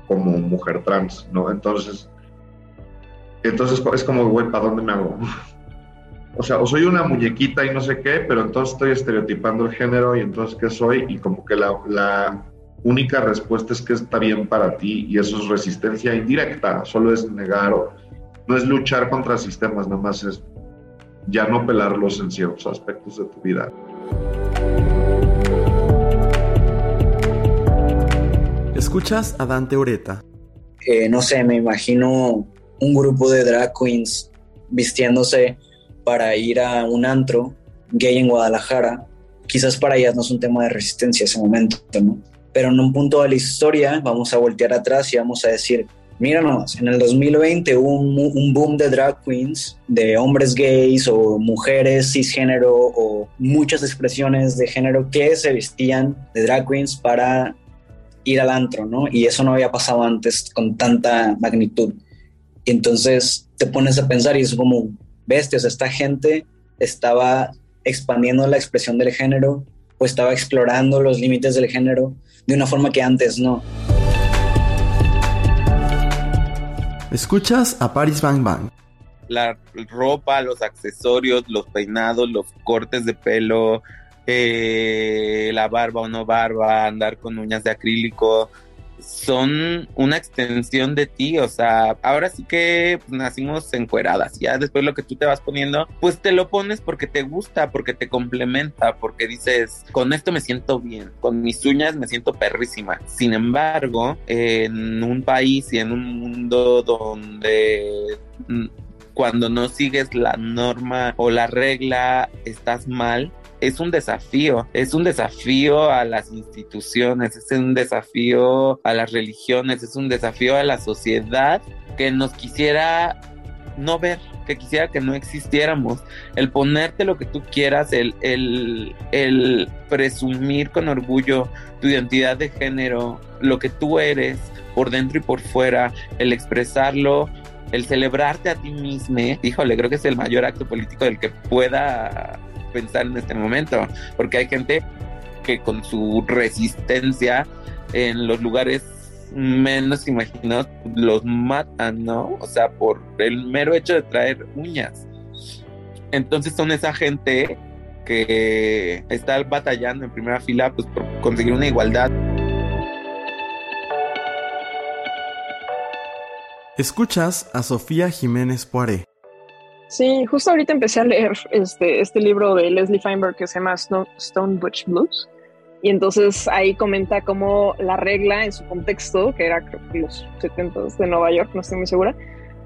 como mujer trans, ¿no? Entonces, entonces es como, güey, ¿para dónde me hago? [laughs] O sea, o soy una muñequita y no sé qué, pero entonces estoy estereotipando el género y entonces qué soy y como que la única respuesta es que está bien para ti y eso es resistencia indirecta, solo es negar, o, no es luchar contra sistemas, nada más es ya no pelarlos en ciertos aspectos de tu vida. Escuchas a Dante Oreta. Eh, no sé, me imagino un grupo de drag queens vistiéndose para ir a un antro gay en Guadalajara. Quizás para ellas no es un tema de resistencia ese momento, ¿no? Pero en un punto de la historia vamos a voltear atrás y vamos a decir, mira nomás, en el 2020 hubo un, un, boom de drag queens, de hombres gays o mujeres cisgénero o muchas expresiones de género que se vestían de drag queens para ir al antro, ¿no? Y eso no había pasado antes con tanta magnitud. Y entonces te pones a pensar y es como, bestias, esta gente estaba expandiendo la expresión del género o estaba explorando los límites del género de una forma que antes no. Escuchas a Paris Bang Bang. La ropa, los accesorios, los peinados, los cortes de pelo, eh, la barba o no barba, andar con uñas de acrílico, son una extensión de ti, o sea, ahora sí que nacimos encueradas, ya después lo que tú te vas poniendo, pues te lo pones porque te gusta, porque te complementa, porque dices, con esto me siento bien, con mis uñas me siento perrísima. Sin embargo, en un país y en un mundo donde mm, cuando no sigues la norma o la regla estás mal, es un desafío, es un desafío a las instituciones, es un desafío a las religiones, es un desafío a la sociedad que nos quisiera no ver, que quisiera que no existiéramos. El ponerte lo que tú quieras, el, el, el presumir con orgullo tu identidad de género, lo que tú eres por dentro y por fuera, el expresarlo, el celebrarte a ti mismo, híjole, creo que es el mayor acto político del que pueda pensar en este momento, porque hay gente que con su resistencia en los lugares menos imaginados los matan, ¿no? O sea, por el mero hecho de traer uñas. Entonces son esa gente que está batallando en primera fila pues, por conseguir una igualdad. Escuchas a Sofía Jiménez Poiré. Sí, justo ahorita empecé a leer este, este libro de Leslie Feinberg que se llama Stone, Butch Blues. Y entonces ahí comenta cómo la regla en su contexto, que era creo que los 70 de Nueva York, no estoy muy segura,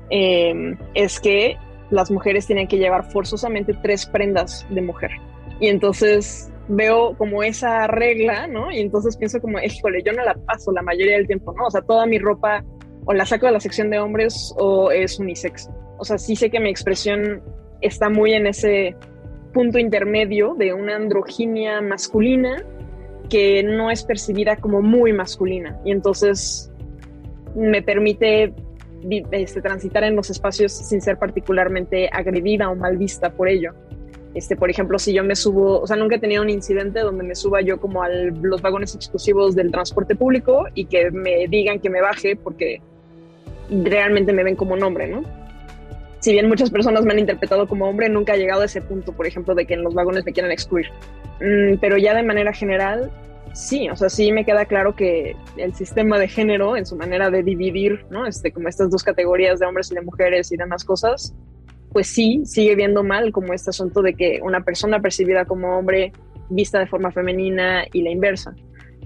em, es que las mujeres tienen que llevar forzosamente tres prendas de mujer. Y entonces veo como esa regla, ¿no? Y entonces pienso como, híjole, yo no la paso la mayoría del tiempo, ¿no? O sea, toda mi ropa o la saco de la sección de hombres o es unisex. O sea, sí sé que mi expresión está muy en ese punto intermedio de una androginia masculina que no es percibida como muy masculina y entonces me permite este, transitar en los espacios sin ser particularmente agredida o mal vista por ello. Este, por ejemplo, si yo me subo, o sea, nunca he tenido un incidente donde me suba yo como a los vagones exclusivos del transporte público y que me digan que me baje porque realmente me ven como un hombre, ¿no? Si bien muchas personas me han interpretado como hombre, nunca he llegado a ese punto, por ejemplo, de que en los vagones me quieran excluir. Mm, pero ya de manera general, sí, o sea, sí me queda claro que el sistema de género, en su manera de dividir, ¿no? Este, como estas dos categorías de hombres y de mujeres y demás cosas, pues sí, sigue viendo mal como este asunto de que una persona percibida como hombre vista de forma femenina y la inversa.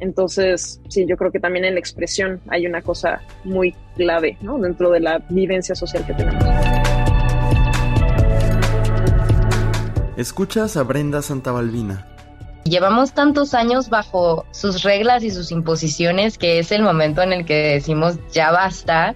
Entonces, sí, yo creo que también en la expresión hay una cosa muy clave, ¿no? Dentro de la vivencia social que tenemos. Escuchas a Brenda Santabalbina. Llevamos tantos años bajo sus reglas y sus imposiciones que es el momento en el que decimos ya basta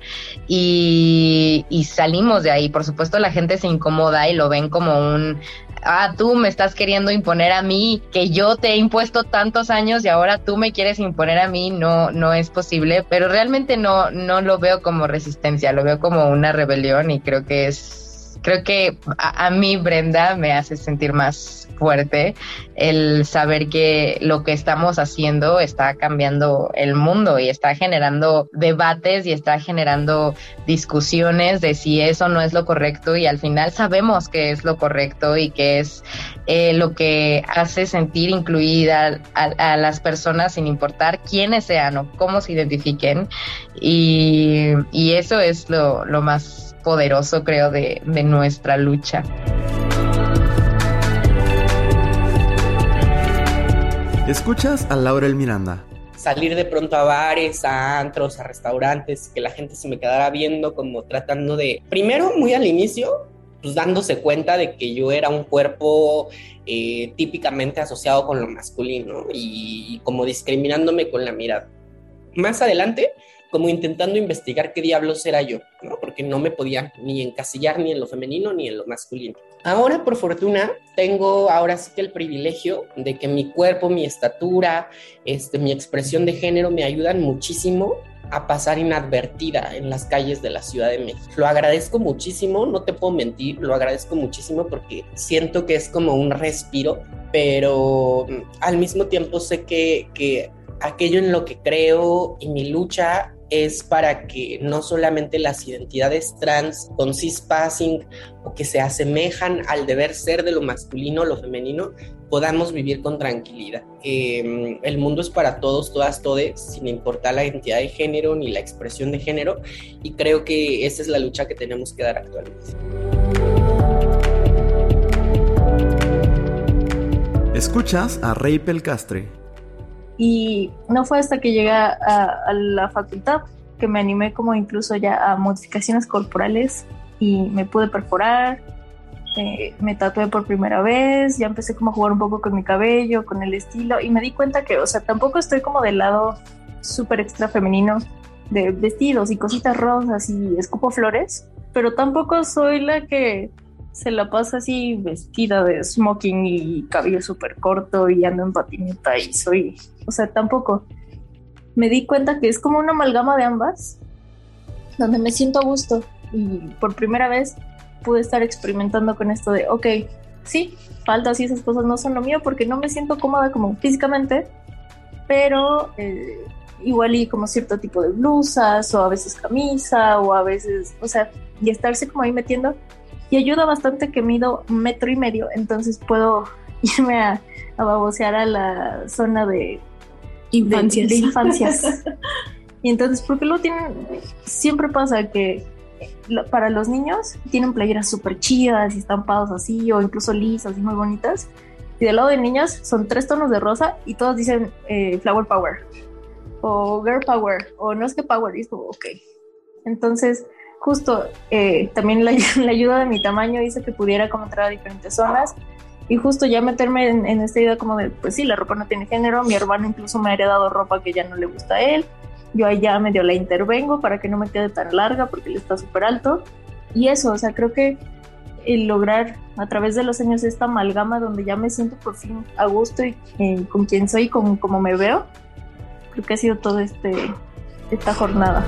y, y, salimos de ahí. Por supuesto la gente se incomoda y lo ven como un, ah, tú me estás queriendo imponer a mí, que yo te he impuesto tantos años y ahora tú me quieres imponer a mí, no, no es posible, pero realmente no, no lo veo como resistencia, lo veo como una rebelión y creo que es creo que a, mí Brenda me hace sentir más fuerte el saber que lo que estamos haciendo está cambiando el mundo y está generando debates y está generando discusiones de si eso no es lo correcto y al final sabemos que es lo correcto y que es eh, lo que hace sentir incluida a, las personas sin importar quiénes sean o cómo se identifiquen. Y, eso es lo, lo más poderoso, creo, de, nuestra lucha. Escuchas a Laurel Miranda. Salir de pronto a bares, a antros, a restaurantes, que la gente se me quedara viendo como tratando de, primero muy al inicio, pues dándose cuenta de que yo era un cuerpo eh, típicamente asociado con lo masculino y como discriminándome con la mirada. Más adelante como intentando investigar qué diablos era yo, ¿no? Porque no me podía ni encasillar ni en lo femenino ni en lo masculino. Ahora, por fortuna, tengo ahora sí que el privilegio de que mi cuerpo, mi estatura, este, mi expresión de género me ayudan muchísimo a pasar inadvertida en las calles de la Ciudad de México. Lo agradezco muchísimo, no te puedo mentir, lo agradezco muchísimo porque siento que es como un respiro, pero mm, al mismo tiempo sé que, que aquello en lo que creo y mi lucha es para que no solamente las identidades trans con cispassing o que se asemejan al deber ser de lo masculino o lo femenino, podamos vivir con tranquilidad. Eh, el mundo es para todos, todas, todes, sin importar la identidad de género ni la expresión de género, y creo que esa es la lucha que tenemos que dar actualmente. Escuchas a Rey Pelcastre. Y no fue hasta que llegué a, a la facultad que me animé como incluso ya a modificaciones corporales y me pude perforar, eh, me tatué por primera vez, ya empecé como a jugar un poco con mi cabello, con el estilo y me di cuenta que, o sea, tampoco estoy como del lado súper extra femenino de vestidos y cositas rosas y escupo flores, pero tampoco soy la que se la pasa así vestida de smoking y cabello súper corto y ando en patineta y soy, o sea, tampoco. Me di cuenta que es como una amalgama de ambas, donde me siento a gusto y por primera vez pude estar experimentando con esto de, ok, sí, faltas y esas cosas no son lo mío porque no me siento cómoda como físicamente, pero eh, igual y como cierto tipo de blusas o a veces camisa o a veces, o sea, y estarse como ahí metiendo y ayuda bastante que mido un metro y medio, entonces puedo [laughs] irme a, a babosear a la zona de infancias. De, de infancias. y entonces, porque luego tienen, siempre pasa que para los niños tienen playeras súper chidas y estampados así, o incluso lisas y muy bonitas. Y del lado de niños son tres tonos de rosa y todos dicen eh, Flower Power o Girl Power o no es que Power, y es como, ok. Entonces, justo eh, también [laughs] la, ayuda de mi tamaño hizo que pudiera como entrar a diferentes zonas y justo ya meterme en, en, esta idea como de, pues sí, la ropa no tiene género, mi hermano incluso me ha heredado ropa que ya no le gusta a él, yo allá medio la intervengo para que no me quede tan larga porque él está súper alto. Y eso, o sea, creo que el lograr a través de los años esta amalgama donde ya me siento por fin a gusto y eh, con quien soy, con como me veo, creo que ha sido todo este esta jornada.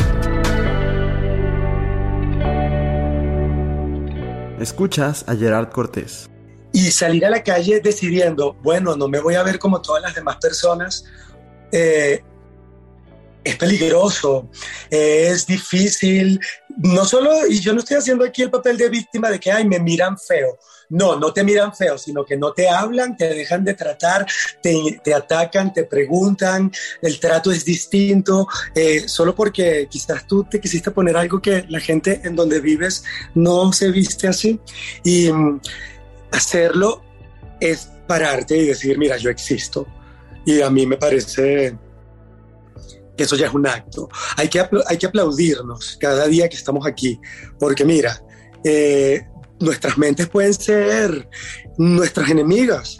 Escuchas a Gerard Cortés. Y salir a la calle decidiendo, bueno, no me voy a ver como todas las demás personas, eh, es peligroso, es difícil, no solo, y yo no estoy haciendo aquí el papel de víctima de que, ay, me miran feo. No, no te miran feo, sino que no te hablan, te dejan de tratar, te, atacan, te preguntan, el trato es distinto, eh, solo porque quizás tú te quisiste poner algo que la gente en donde vives no se viste así. Y mm, hacerlo es pararte y decir, mira, yo existo. Y a mí me parece que eso ya es un acto. Hay que, hay que aplaudirnos cada día que estamos aquí, porque mira, eh, nuestras mentes pueden ser nuestras enemigas.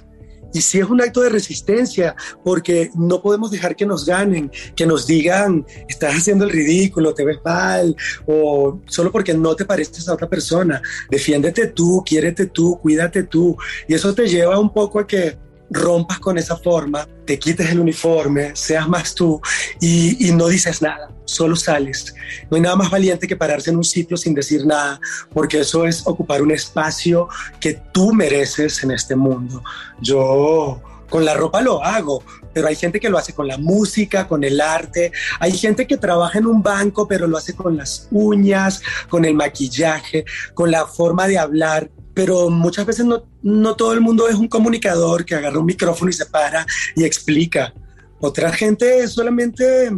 Y sí es un acto de resistencia, porque no podemos dejar que nos ganen, que nos digan, estás haciendo el ridículo, te ves mal, o solo porque no te pareces a otra persona. Defiéndete tú, quiérete tú, cuídate tú. Y eso te lleva un poco a que rompas con esa forma, te quites el uniforme, seas más tú y, y, no dices nada, solo sales. No hay nada más valiente que pararse en un sitio sin decir nada, porque eso es ocupar un espacio que tú mereces en este mundo. Yo con la ropa lo hago, pero hay gente que lo hace con la música, con el arte, hay gente que trabaja en un banco, pero lo hace con las uñas, con el maquillaje, con la forma de hablar pero muchas veces no, no todo el mundo es un comunicador que agarra un micrófono y se para y explica. Otra gente solamente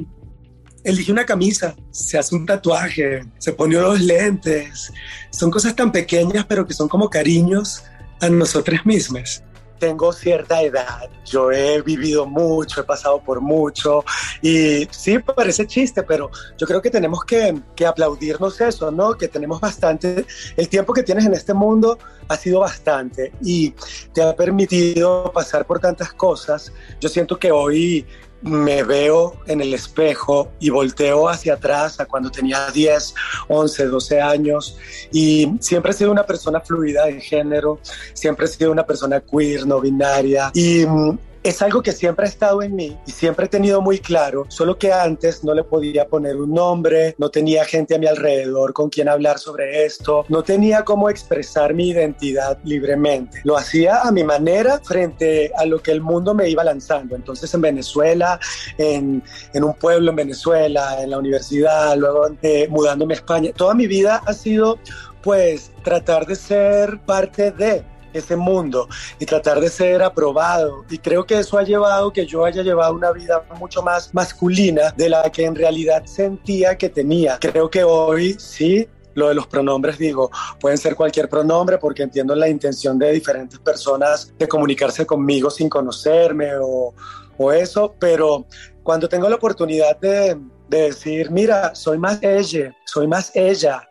elige una camisa, se hace un tatuaje, se pone unos lentes. Son cosas tan pequeñas, pero que son como cariños a nosotras mismas. Tengo cierta edad, yo he vivido mucho, he pasado por mucho y sí, parece chiste, pero yo creo que tenemos que, que aplaudirnos eso, ¿no? Que tenemos bastante, el tiempo que tienes en este mundo ha sido bastante y te ha permitido pasar por tantas cosas. Yo siento que hoy me veo en el espejo y volteo hacia atrás a cuando tenía 10, 11, 12 años. Y siempre he sido una persona fluida de género, siempre he sido una persona queer, no binaria. Y mm, es algo que siempre ha estado en mí y siempre he tenido muy claro, solo que antes no le podía poner un nombre, no tenía gente a mi alrededor con quien hablar sobre esto, no tenía cómo expresar mi identidad libremente. Lo hacía a mi manera frente a lo que el mundo me iba lanzando. Entonces en Venezuela, en, en un pueblo en Venezuela, en la universidad, luego eh, mudándome a España, toda mi vida ha sido pues tratar de ser parte de ese mundo y tratar de ser aprobado. Y creo que eso ha llevado que yo haya llevado una vida mucho más masculina de la que en realidad sentía que tenía. Creo que hoy sí lo de los pronombres, digo, pueden ser cualquier pronombre porque entiendo la intención de diferentes personas de comunicarse conmigo sin conocerme o, o eso, pero cuando tengo la oportunidad de, de decir, mira, soy más ella, soy más ella,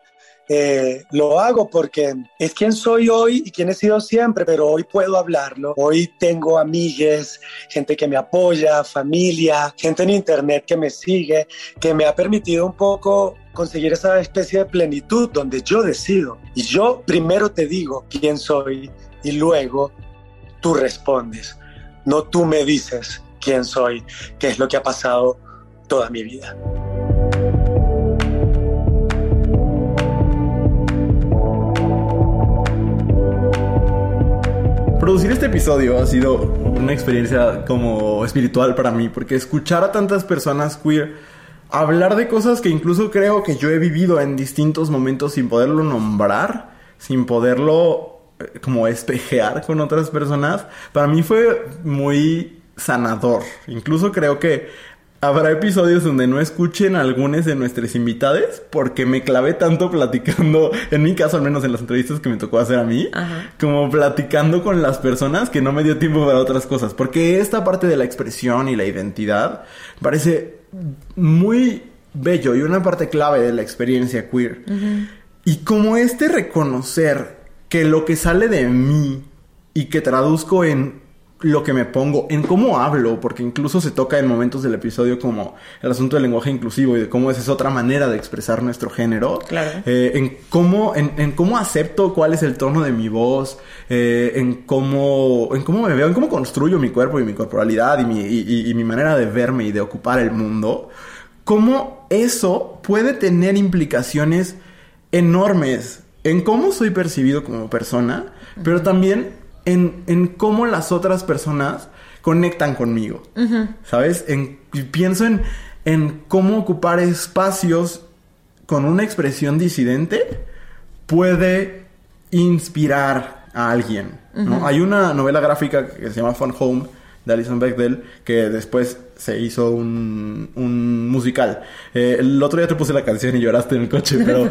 eh, lo hago porque es quien soy hoy y quien he sido siempre, pero hoy puedo hablarlo. Hoy tengo amigues, gente que me apoya, familia, gente en internet que me sigue, que me ha permitido un poco conseguir esa especie de plenitud donde yo decido. Y yo primero te digo quién soy y luego tú respondes. No tú me dices quién soy, qué es lo que ha pasado toda mi vida. Producir este episodio ha sido una experiencia como espiritual para mí, porque escuchar a tantas personas queer hablar de cosas que incluso creo que yo he vivido en distintos momentos sin poderlo nombrar, sin poderlo eh, como espejear con otras personas, para mí fue muy sanador. Incluso creo que Habrá episodios donde no escuchen algunos de nuestros invitados porque me clavé tanto platicando, en mi caso al menos en las entrevistas que me tocó hacer a mí, como platicando con las personas que no me dio tiempo para otras cosas. Porque esta parte de la expresión y la identidad parece muy bello y una parte clave de la experiencia queer. Y como este reconocer que lo que sale de mí y que traduzco en lo que me pongo, en cómo hablo, porque incluso se toca en momentos del episodio como el asunto del lenguaje inclusivo y de cómo esa es otra manera de expresar nuestro género. Claro. Eh, en cómo, en, cómo acepto cuál es el tono de mi voz, eh, en cómo, en cómo me veo, en cómo construyo mi cuerpo y mi corporalidad y mi, y mi manera de verme y de ocupar el mundo. Cómo eso puede tener implicaciones enormes en cómo soy percibido como persona, pero también en, cómo las otras personas conectan conmigo. ¿Sabes? En, pienso en, en cómo ocupar espacios con una expresión disidente puede inspirar a alguien. Hay una novela gráfica que se llama Fun Home de Alison Bechdel que después se hizo un, un musical. Eh, el otro día te puse la canción y lloraste en el coche, [laughs] pero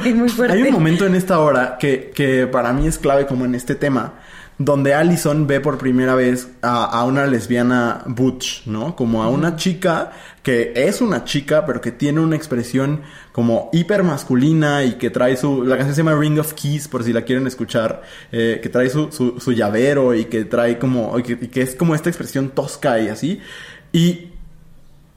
hay un momento en esta hora que, que para mí es clave como en este tema donde Allison ve por primera vez a, una lesbiana butch, ¿no? Como a una chica que es una chica, pero que tiene una expresión como hiper masculina y que trae su... La canción se llama Ring of Keys, por si la quieren escuchar, eh, que trae su, su, llavero y que trae como... Y que, es como esta expresión tosca y así. Y,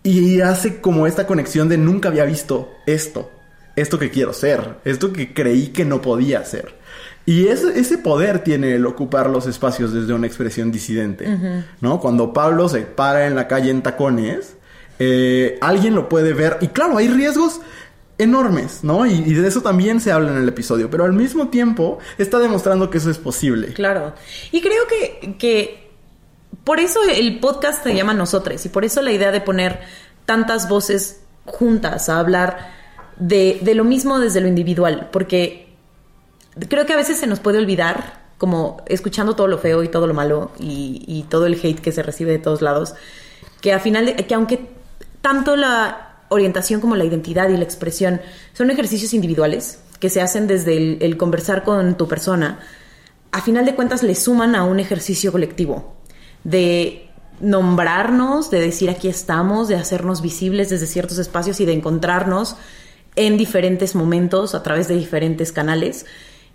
y hace como esta conexión de nunca había visto esto, esto que quiero ser, esto que creí que no podía ser. Y ese, ese poder tiene el ocupar los espacios desde una expresión disidente, ¿no? Cuando Pablo se para en la calle en tacones, eh, alguien lo puede ver y claro, hay riesgos enormes, ¿no? Y, de eso también se habla en el episodio, pero al mismo tiempo está demostrando que eso es posible. Claro. Y creo que, que por eso el podcast se llama Nosotros y por eso la idea de poner tantas voces juntas a hablar de, de lo mismo desde lo individual, porque creo que a veces se nos puede olvidar, como escuchando todo lo feo y todo lo malo y, todo el hate que se recibe de todos lados, que a final de, que aunque tanto la orientación como la identidad y la expresión son ejercicios individuales que se hacen desde el, conversar con tu persona, a final de cuentas le suman a un ejercicio colectivo de nombrarnos, de decir aquí estamos, de hacernos visibles desde ciertos espacios y de encontrarnos en diferentes momentos a través de diferentes canales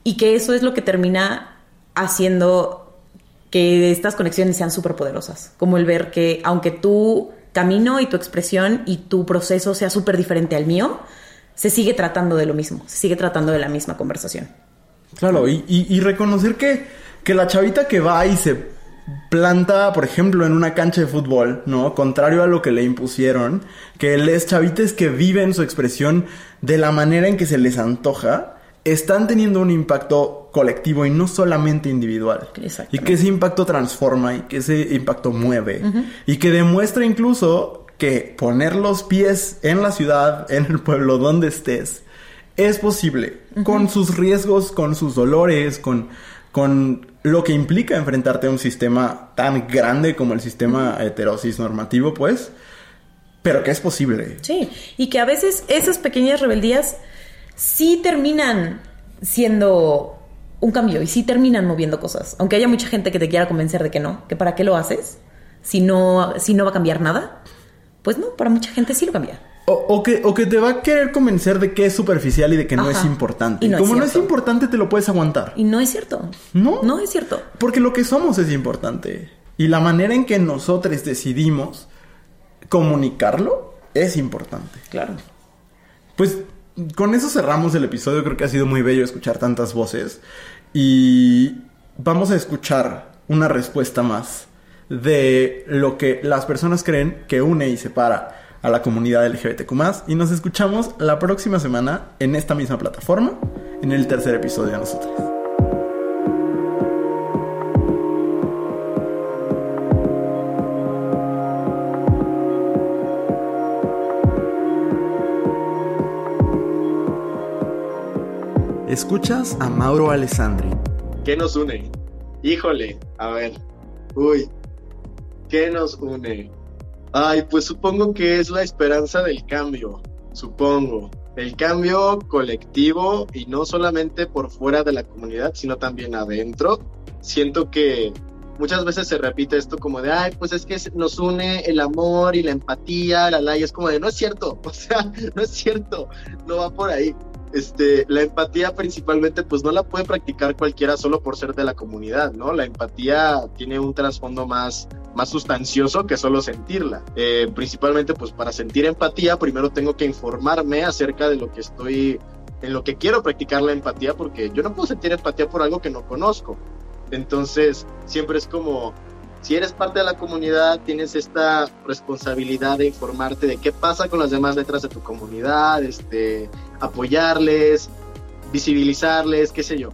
y que eso es lo que termina haciendo que estas conexiones sean súper poderosas. Como el ver que aunque tu camino y tu expresión y tu proceso sea súper diferente al mío, se sigue tratando de lo mismo, se sigue tratando de la misma conversación. Claro, y, reconocer que, que la chavita que va y se planta, por ejemplo, en una cancha de fútbol, ¿no? Contrario a lo que le impusieron, que les chavites que viven su expresión de la manera en que se les antoja, están teniendo un impacto colectivo y no solamente individual. Y que ese impacto transforma y que ese impacto mueve. Y que demuestra incluso que poner los pies en la ciudad, en el pueblo, donde estés, es posible. Con sus riesgos, con sus dolores, con, con lo que implica enfrentarte a un sistema tan grande como el sistema heterosis normativo, pues. Pero que es posible. Sí, y que a veces esas pequeñas rebeldías sí terminan siendo un cambio y sí terminan moviendo cosas. Aunque haya mucha gente que te quiera convencer de que no, que para qué lo haces, si no, si no va a cambiar nada. Pues no, para mucha gente sí lo cambia. O, o que, o que te va a querer convencer de que es superficial y de que no es importante. Y no es Como no es importante, te lo puedes aguantar. Y no es cierto. No. No es cierto. Porque lo que somos es importante. Y la manera en que nosotros decidimos comunicarlo es importante. Claro. Pues con eso cerramos el episodio. Creo que ha sido muy bello escuchar tantas voces. Y vamos a escuchar una respuesta más de lo que las personas creen que une y separa a la comunidad LGBTQ. Y nos escuchamos la próxima semana en esta misma plataforma, en el tercer episodio de nosotros. Escuchas a Mauro Alessandri. ¿Qué nos une? Híjole, a ver. Uy, ¿qué nos une? Ay, pues supongo que es la esperanza del cambio, supongo. El cambio colectivo y no solamente por fuera de la comunidad, sino también adentro. Siento que muchas veces se repite esto como de, ay, pues es que nos une el amor y la empatía, la la, y es como de, no es cierto, [laughs] o sea, no es cierto, no va por ahí. Este, la empatía principalmente pues no la puede practicar cualquiera solo por ser de la comunidad, ¿no? La empatía tiene un trasfondo más, más sustancioso que solo sentirla. Eh, principalmente pues para sentir empatía primero tengo que informarme acerca de lo que estoy, en lo que quiero practicar la empatía porque yo no puedo sentir empatía por algo que no conozco. Entonces siempre es como, si eres parte de la comunidad, tienes esta responsabilidad de informarte de qué pasa con las demás letras de tu comunidad, este, apoyarles, visibilizarles, qué sé yo.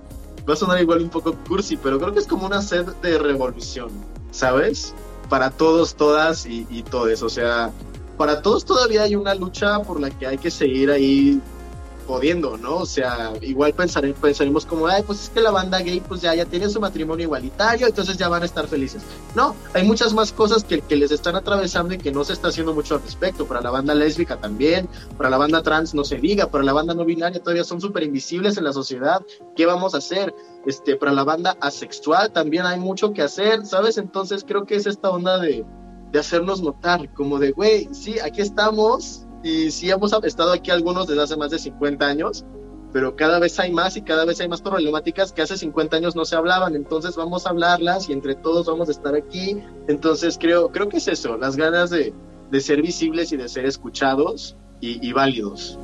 Va a sonar igual un poco cursi, pero creo que es como una sed de revolución, ¿sabes? Para todos, todas y, y todes. O sea, para todos todavía hay una lucha por la que hay que seguir ahí jodiendo, ¿no? O sea, igual pensare- pensaremos como, ay, pues es que la banda gay pues ya, ya tiene su matrimonio igualitario, entonces ya van a estar felices. No, hay muchas más cosas que, que les están atravesando y que no se está haciendo mucho al respecto. Para la banda lésbica también, para la banda trans no se diga, para la banda no binaria todavía son súper invisibles en la sociedad. ¿Qué vamos a hacer? Este, para la banda asexual también hay mucho que hacer, ¿sabes? Entonces creo que es esta onda de, de hacernos notar, como de, güey, sí, aquí estamos y sí hemos estado aquí algunos desde hace más de 50 años, pero cada vez hay más y cada vez hay más problemáticas que hace 50 años no se hablaban, entonces vamos a hablarlas y entre todos vamos a estar aquí, entonces creo, creo que es eso, las ganas de, de ser visibles y de ser escuchados y, y válidos.